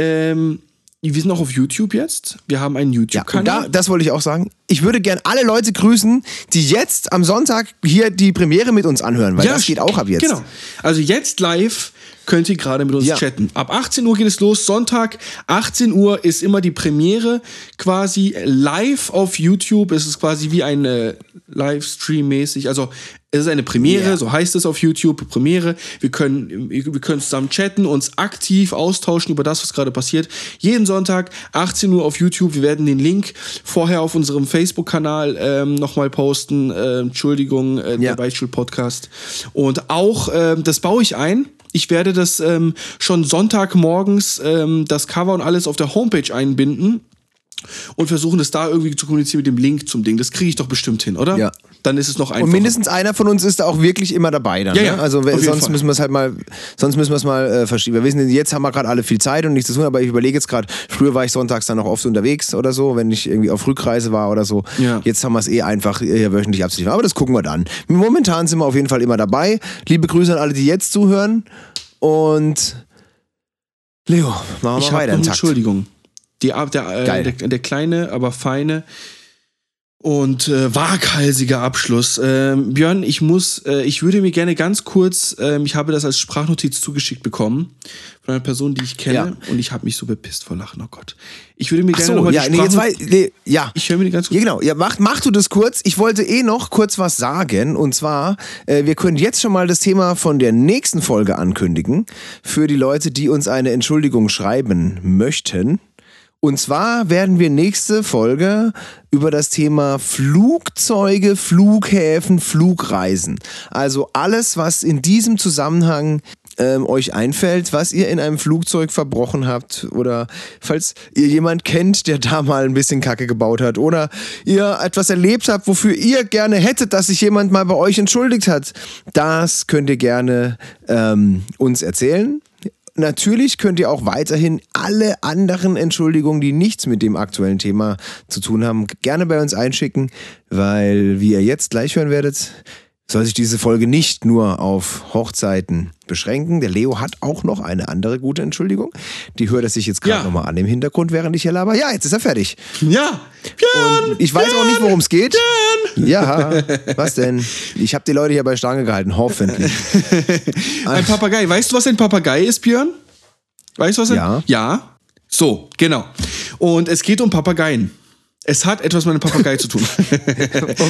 Ähm, wir sind auch auf YouTube jetzt. Wir haben einen Ja, YouTube-Kanal. da, das wollte ich auch sagen. Ich würde gern alle Leute grüßen, die jetzt am Sonntag hier die Premiere mit uns anhören, weil das geht auch ab jetzt. Genau. Also jetzt live könnt ihr gerade mit uns Ja. chatten. Ab 18 Uhr geht es los. Sonntag, 18 Uhr ist immer die Premiere quasi live auf YouTube. Es ist quasi wie ein äh, Livestream mäßig. Also es ist eine Premiere, Ja. so heißt es auf YouTube, Premiere. Wir können, wir können zusammen chatten, uns aktiv austauschen über das, was gerade passiert. Jeden Sonntag, 18 Uhr auf YouTube. Wir werden den Link vorher auf unserem Facebook-Kanal ähm, nochmal posten. Äh, Entschuldigung, äh, der Ja. Beispiel-Podcast. Und auch, ähm, das baue ich ein. Ich werde das ähm, schon Sonntagmorgens, ähm, das Cover und alles auf der Homepage einbinden und versuchen, das da irgendwie zu kommunizieren mit dem Link zum Ding. Das kriege ich doch bestimmt hin, oder? Ja. Dann ist es noch einfacher. Und mindestens einer von uns ist da auch wirklich immer dabei dann. Ja, ne? ja, Also wenn, jeden sonst Fall. müssen wir es halt mal, sonst müssen wir es mal äh, verschieben. Wir wissen, jetzt haben wir gerade alle viel Zeit und nichts zu tun, aber ich überlege jetzt gerade, früher war ich sonntags dann noch oft unterwegs oder so, wenn ich irgendwie auf Rückreise war oder so. Ja. Jetzt haben wir es eh einfach äh, wöchentlich abzuliefern. Aber das gucken wir dann. Momentan sind wir auf jeden Fall immer dabei. Liebe Grüße an alle, die jetzt zuhören. Und Leo, machen wir ich mal weiter. Entschuldigung. Die, der, der, der kleine, aber feine und äh, waghalsige Abschluss. Ähm, Björn, ich muss, äh, ich würde mir gerne ganz kurz, ähm, ich habe das als Sprachnotiz zugeschickt bekommen von einer Person, die ich kenne Ja. und ich habe mich so bepisst vor Lachen. Oh Gott. Ich würde mir Ach gerne so, nochmal ja, die nee, jetzt war, nee, ja. ich höre mir die ganz Ja, genau. Ja, mach, mach du das kurz. Ich wollte eh noch kurz was sagen. Und zwar, äh, wir können jetzt schon mal das Thema von der nächsten Folge ankündigen. Für die Leute, die uns eine Entschuldigung schreiben möchten. Und zwar werden wir nächste Folge über das Thema Flugzeuge, Flughäfen, Flugreisen. Also alles, was in diesem Zusammenhang ähm, euch einfällt, was ihr in einem Flugzeug verbrochen habt oder falls ihr jemand kennt, der da mal ein bisschen Kacke gebaut hat oder ihr etwas erlebt habt, wofür ihr gerne hättet, dass sich jemand mal bei euch entschuldigt hat, das könnt ihr gerne ähm, uns erzählen. Natürlich könnt ihr auch weiterhin alle anderen Entschuldigungen, die nichts mit dem aktuellen Thema zu tun haben, gerne bei uns einschicken, weil, wie ihr jetzt gleich hören werdet, soll sich diese Folge nicht nur auf Hochzeiten beschränken. Der Leo hat auch noch eine andere gute Entschuldigung. Die hört er sich jetzt gerade Ja. nochmal an im Hintergrund, während ich hier laber. Ja, jetzt ist er fertig. Ja, Björn! Und ich weiß auch nicht, worum es geht. Ja, was denn? Ich habe die Leute hier bei Stange gehalten, hoffentlich. Ein Papagei. Weißt du, was ein Papagei ist, Björn? Weißt du, was ein Ja. Ja. So, genau. Und es geht um Papageien. Es hat etwas mit einem Papagei zu tun.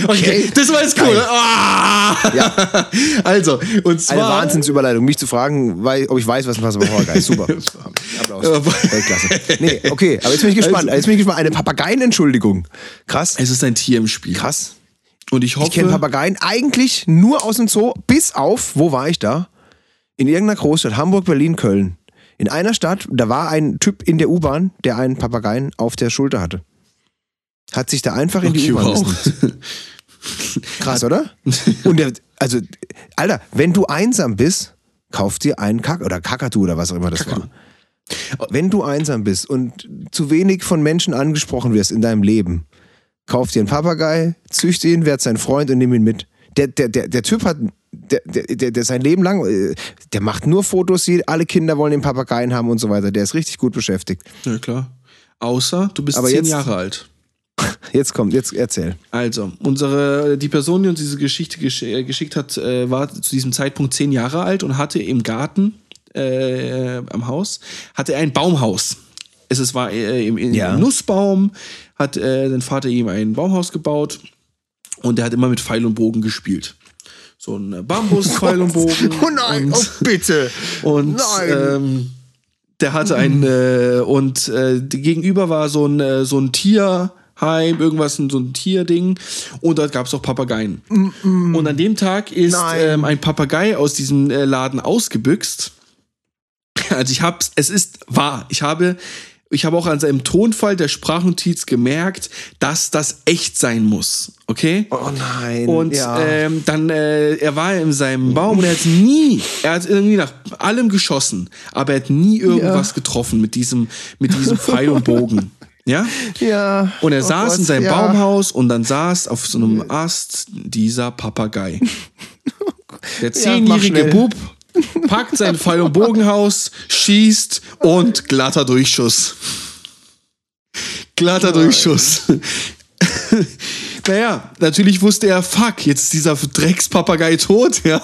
okay. Das war jetzt cool. Ah! Ja. Also, und Eine zwar. Wahnsinnsüberleitung, mich zu fragen, weil, ob ich weiß, was ein Papagei ist. Super. Applaus. Weltklasse. Nee, okay, aber jetzt bin ich gespannt. Also- Jetzt bin ich gespannt. Eine Papageienentschuldigung. Krass. Es ist ein Tier im Spiel. Krass. Und ich hoffe. Ich kenne Papageien eigentlich nur aus dem Zoo, bis auf, wo war ich da? In irgendeiner Großstadt, Hamburg, Berlin, Köln. In einer Stadt, da war ein Typ in der U-Bahn, der einen Papageien auf der Schulter hatte. Hat sich da einfach in die U-Bahn. Krass, oder? Und der, also, Alter, wenn du einsam bist, kauf dir einen Kack oder Kakadu oder was auch immer das Kakadu. war. Wenn du einsam bist und zu wenig von Menschen angesprochen wirst in deinem Leben, kauf dir einen Papagei, züchte ihn, werd sein Freund und nimm ihn mit. Der, der, der, der Typ hat, der, der, der, sein Leben lang, äh, der macht nur Fotos, alle Kinder wollen den Papageien haben und so weiter. Der ist richtig gut beschäftigt. Ja, klar. Außer du bist Aber zehn jetzt- Jahre alt. Jetzt kommt, jetzt erzähl. Also, unsere, die Person, die uns diese Geschichte gesch äh, geschickt hat, äh, war zu diesem Zeitpunkt zehn Jahre alt und hatte im Garten äh, am Haus, hatte ein Baumhaus. Es ist, war äh, im, im Ja. Nussbaum, hat äh, sein Vater ihm ein Baumhaus gebaut und er hat immer mit Pfeil und Bogen gespielt. So ein äh, Bambus-Pfeil und Bogen. Oh nein, und, oh bitte. und Nein. ähm, der hatte ein äh, und äh, gegenüber war so ein äh, so ein Tierheim, irgendwas so ein Tierding und dort gab es auch Papageien. Und an dem Tag ist ähm, ein Papagei aus diesem äh, Laden ausgebüxt. Also ich hab's, es ist wahr. Ich habe ich habe auch an seinem Tonfall der Sprachnotiz gemerkt, dass das echt sein muss. Okay? Oh nein. Und ja. ähm, dann, äh, er war in seinem Baum und er hat nie, er hat irgendwie nach allem geschossen, aber er hat nie irgendwas getroffen mit diesem, mit diesem Pfeil und Bogen. Ja? ja. Und er Oh saß Gott, in seinem ja. Baumhaus und dann saß auf so einem Ast dieser Papagei. Der zehnjährige schnell. Bub packt sein Pfeil- und Bogenhaus, schießt und glatter Durchschuss. Glatter Durchschuss. naja, natürlich wusste er, fuck, jetzt ist dieser Dreckspapagei tot, ja.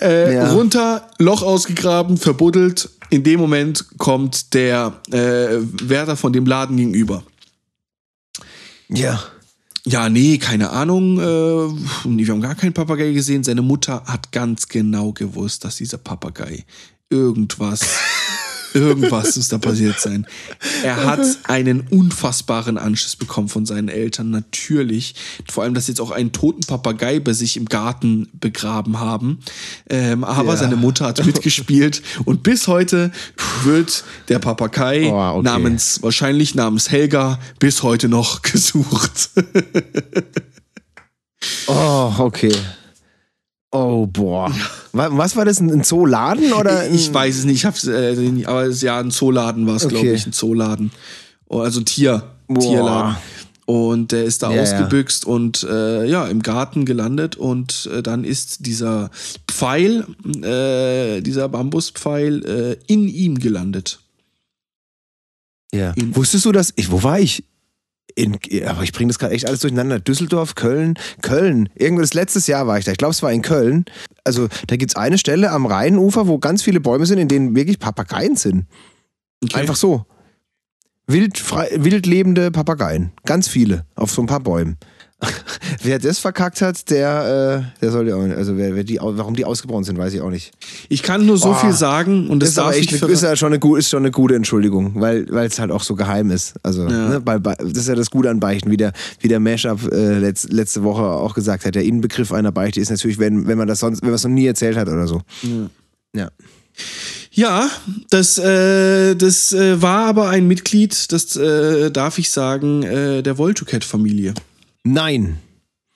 Äh, Ja. Runter, Loch ausgegraben, verbuddelt. In dem Moment kommt der äh, Wärter von dem Laden gegenüber. Ja. Ja, nee, keine Ahnung. Äh, wir haben gar keinen Papagei gesehen. Seine Mutter hat ganz genau gewusst, dass dieser Papagei irgendwas, irgendwas muss da passiert sein. Er hat einen unfassbaren Anschluss bekommen von seinen Eltern, natürlich. Vor allem, dass sie jetzt auch einen toten Papagei bei sich im Garten begraben haben. Ähm, aber Ja. seine Mutter hat mitgespielt und bis heute wird der Papagei Oh, okay. namens, wahrscheinlich namens Helga, bis heute noch gesucht. Oh, okay. Oh, boah. Wa- Was war das? Ein Zooladen oder? ein- Ich weiß es nicht, ich hab's, äh, nicht, aber es, ja, ein Zooladen war es, glaube Okay. ich, ein Zooladen. Oh, Also ein Tier, Boah. Tierladen. Und der ist da Ja, ausgebüxt und äh, ja, im Garten gelandet und äh, dann ist dieser Pfeil, äh, dieser Bambuspfeil äh, in ihm gelandet. Ja. Wusstest du das? Ich, wo war ich? In, aber ich bringe das gerade echt alles durcheinander. Düsseldorf, Köln, Köln. Irgendwas letztes Jahr war ich da. Ich glaube, es war in Köln. Also da gibt es eine Stelle am Rheinufer, wo ganz viele Bäume sind, in denen wirklich Papageien sind. Okay. Einfach so. Wild, frei, wild lebende Papageien. Ganz viele. Auf so ein paar Bäumen. wer das verkackt hat, der, äh, der soll ja auch nicht. Also wer, wer die, warum die ausgebrochen sind, weiß ich auch nicht. Ich kann nur so Boah. viel sagen und das, ist darf echt ich eine, ist ja schon eine, ist schon eine gute Entschuldigung, weil es halt auch so geheim ist. Also Ja. ne, bei, bei, das ist ja das Gute an Beichten, wie der, wie der Mashup äh, letz, letzte Woche auch gesagt hat. Der Inbegriff einer Beichte ist natürlich, wenn, wenn man das sonst, wenn man es noch nie erzählt hat oder so. Ja. Ja, das, äh, das äh, war aber ein Mitglied, das äh, darf ich sagen, äh, der Voltucat-Familie. Nein,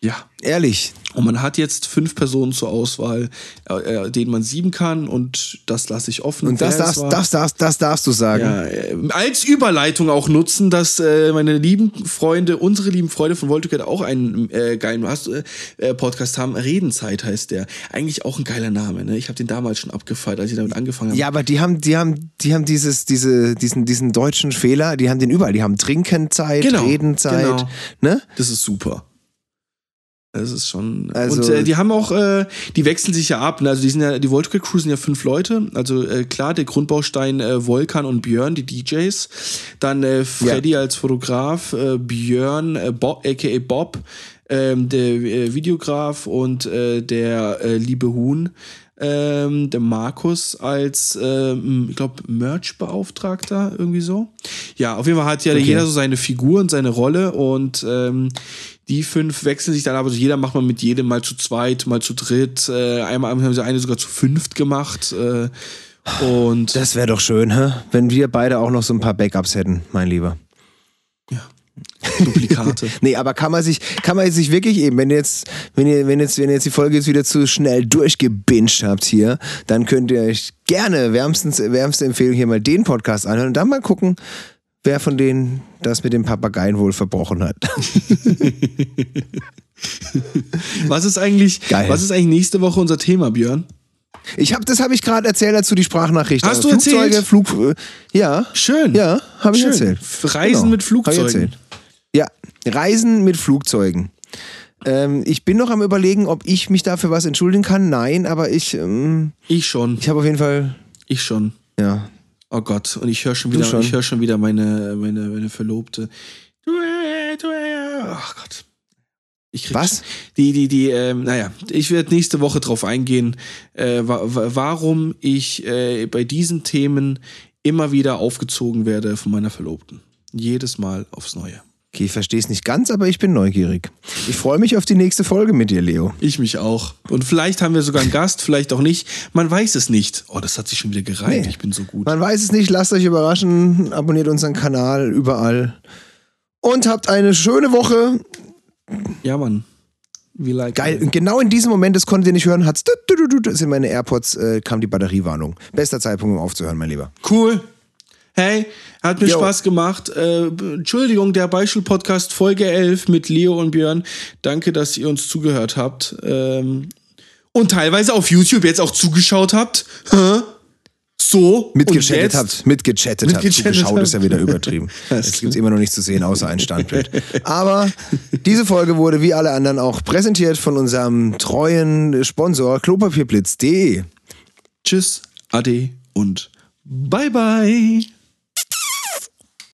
Ja. ehrlich. Und man hat jetzt fünf Personen zur Auswahl, äh, äh, denen man sieben kann und das lasse ich offen. Und das darfst, das, darfst, das darfst du sagen. Ja, äh, als Überleitung auch nutzen, dass äh, meine lieben Freunde, unsere lieben Freunde von Voltucat auch einen äh, geilen äh, äh, Podcast haben. Redenzeit heißt der. Eigentlich auch ein geiler Name. Ne? Ich habe den damals schon abgefeiert, als ich damit angefangen habe. Ja, aber die haben, die haben, die haben dieses, diese, diesen, diesen deutschen Fehler, die haben den überall. Die haben Trinkenzeit, Genau, Redenzeit, genau. ne? Das ist super. Das ist schon. Also- und äh, die haben auch, äh, die wechseln sich ja ab. Ne? Also die sind ja, die Voltcrat Crew sind ja fünf Leute. Also äh, klar, der Grundbaustein äh, Volkan und Björn, die DJs. Dann äh, Freddy als Fotograf, äh, Björn, äh, Bob, aka Bob, ähm, der äh, Videograf und äh, der äh, liebe Huhn. Ähm, der Markus als, ähm, ich glaube, Merch-Beauftragter, irgendwie so. Ja, auf jeden Fall hat ja Okay. jeder so seine Figur und seine Rolle und ähm, die fünf wechseln sich dann aber, so jeder macht mal mit jedem mal zu zweit, mal zu dritt. Äh, einmal haben sie eine sogar zu fünft gemacht. Äh, und Das wäre doch schön, hä? wenn wir beide auch noch so ein paar Backups hätten, mein Lieber. Duplikate. Nee, aber kann man sich, kann man sich wirklich eben, wenn ihr jetzt, wenn ihr, wenn jetzt, wenn ihr jetzt die Folge jetzt wieder zu schnell durchgebinged habt hier, dann könnt ihr euch gerne wärmstens, wärmste Empfehlung hier mal den Podcast anhören und dann mal gucken, wer von denen das mit dem Papageien wohl verbrochen hat. was ist eigentlich, Geil. was ist eigentlich nächste Woche unser Thema, Björn? Ich hab, das habe ich gerade erzählt dazu die Sprachnachricht. Hast du Flugzeuge, erzählt? Flug, äh, ja, Schön. ja, habe ich erzählt. Reisen Genau, mit Flugzeugen. hab ich erzählt. Ja, Reisen mit Flugzeugen. Ähm, ich bin noch am überlegen, ob ich mich dafür was entschuldigen kann. Nein, aber ich, ähm, Ich schon. ich habe auf jeden Fall, Ich schon. ja, Oh Gott, und ich höre schon wieder, schon? ich höre schon wieder meine, meine, meine Verlobte. Du, äh, du, äh, ach Gott. Ich krieg Was? Die, die, die, ähm, naja, ich werde nächste Woche drauf eingehen, äh, wa wa warum ich äh, bei diesen Themen immer wieder aufgezogen werde von meiner Verlobten. Jedes Mal aufs Neue. Okay, ich verstehe es nicht ganz, aber ich bin neugierig. Ich freue mich auf die nächste Folge mit dir, Leo. Ich mich auch. Und vielleicht haben wir sogar einen Gast, vielleicht auch nicht. Man weiß es nicht. Oh, das hat sich schon wieder gereimt. Nee. Ich bin so gut. Man weiß es nicht, lasst euch überraschen, abonniert unseren Kanal überall und habt eine schöne Woche. Ja, Mann. Wie like Geil. Und genau in diesem Moment, das konntet ihr nicht hören, hat's sind meine AirPods, äh, kam die Batteriewarnung. Bester Zeitpunkt, um aufzuhören, mein Lieber. Cool. Hey, hat mir Jo. Spaß gemacht. Äh, Entschuldigung, der Beispiel-Podcast Folge 11 mit Leo und Björn. Danke, dass ihr uns zugehört habt. Ähm, und teilweise auf YouTube jetzt auch zugeschaut habt. Hä? So. Mitgechattet habt, mitgechattet habt. Mitgechattet Zugeschaut habt. ist ja wieder übertrieben. Das gibt's immer noch nicht zu sehen, außer ein Standbild. Aber diese Folge wurde wie alle anderen auch präsentiert von unserem treuen Sponsor klopapierblitz.de. Tschüss, Ade und bye bye.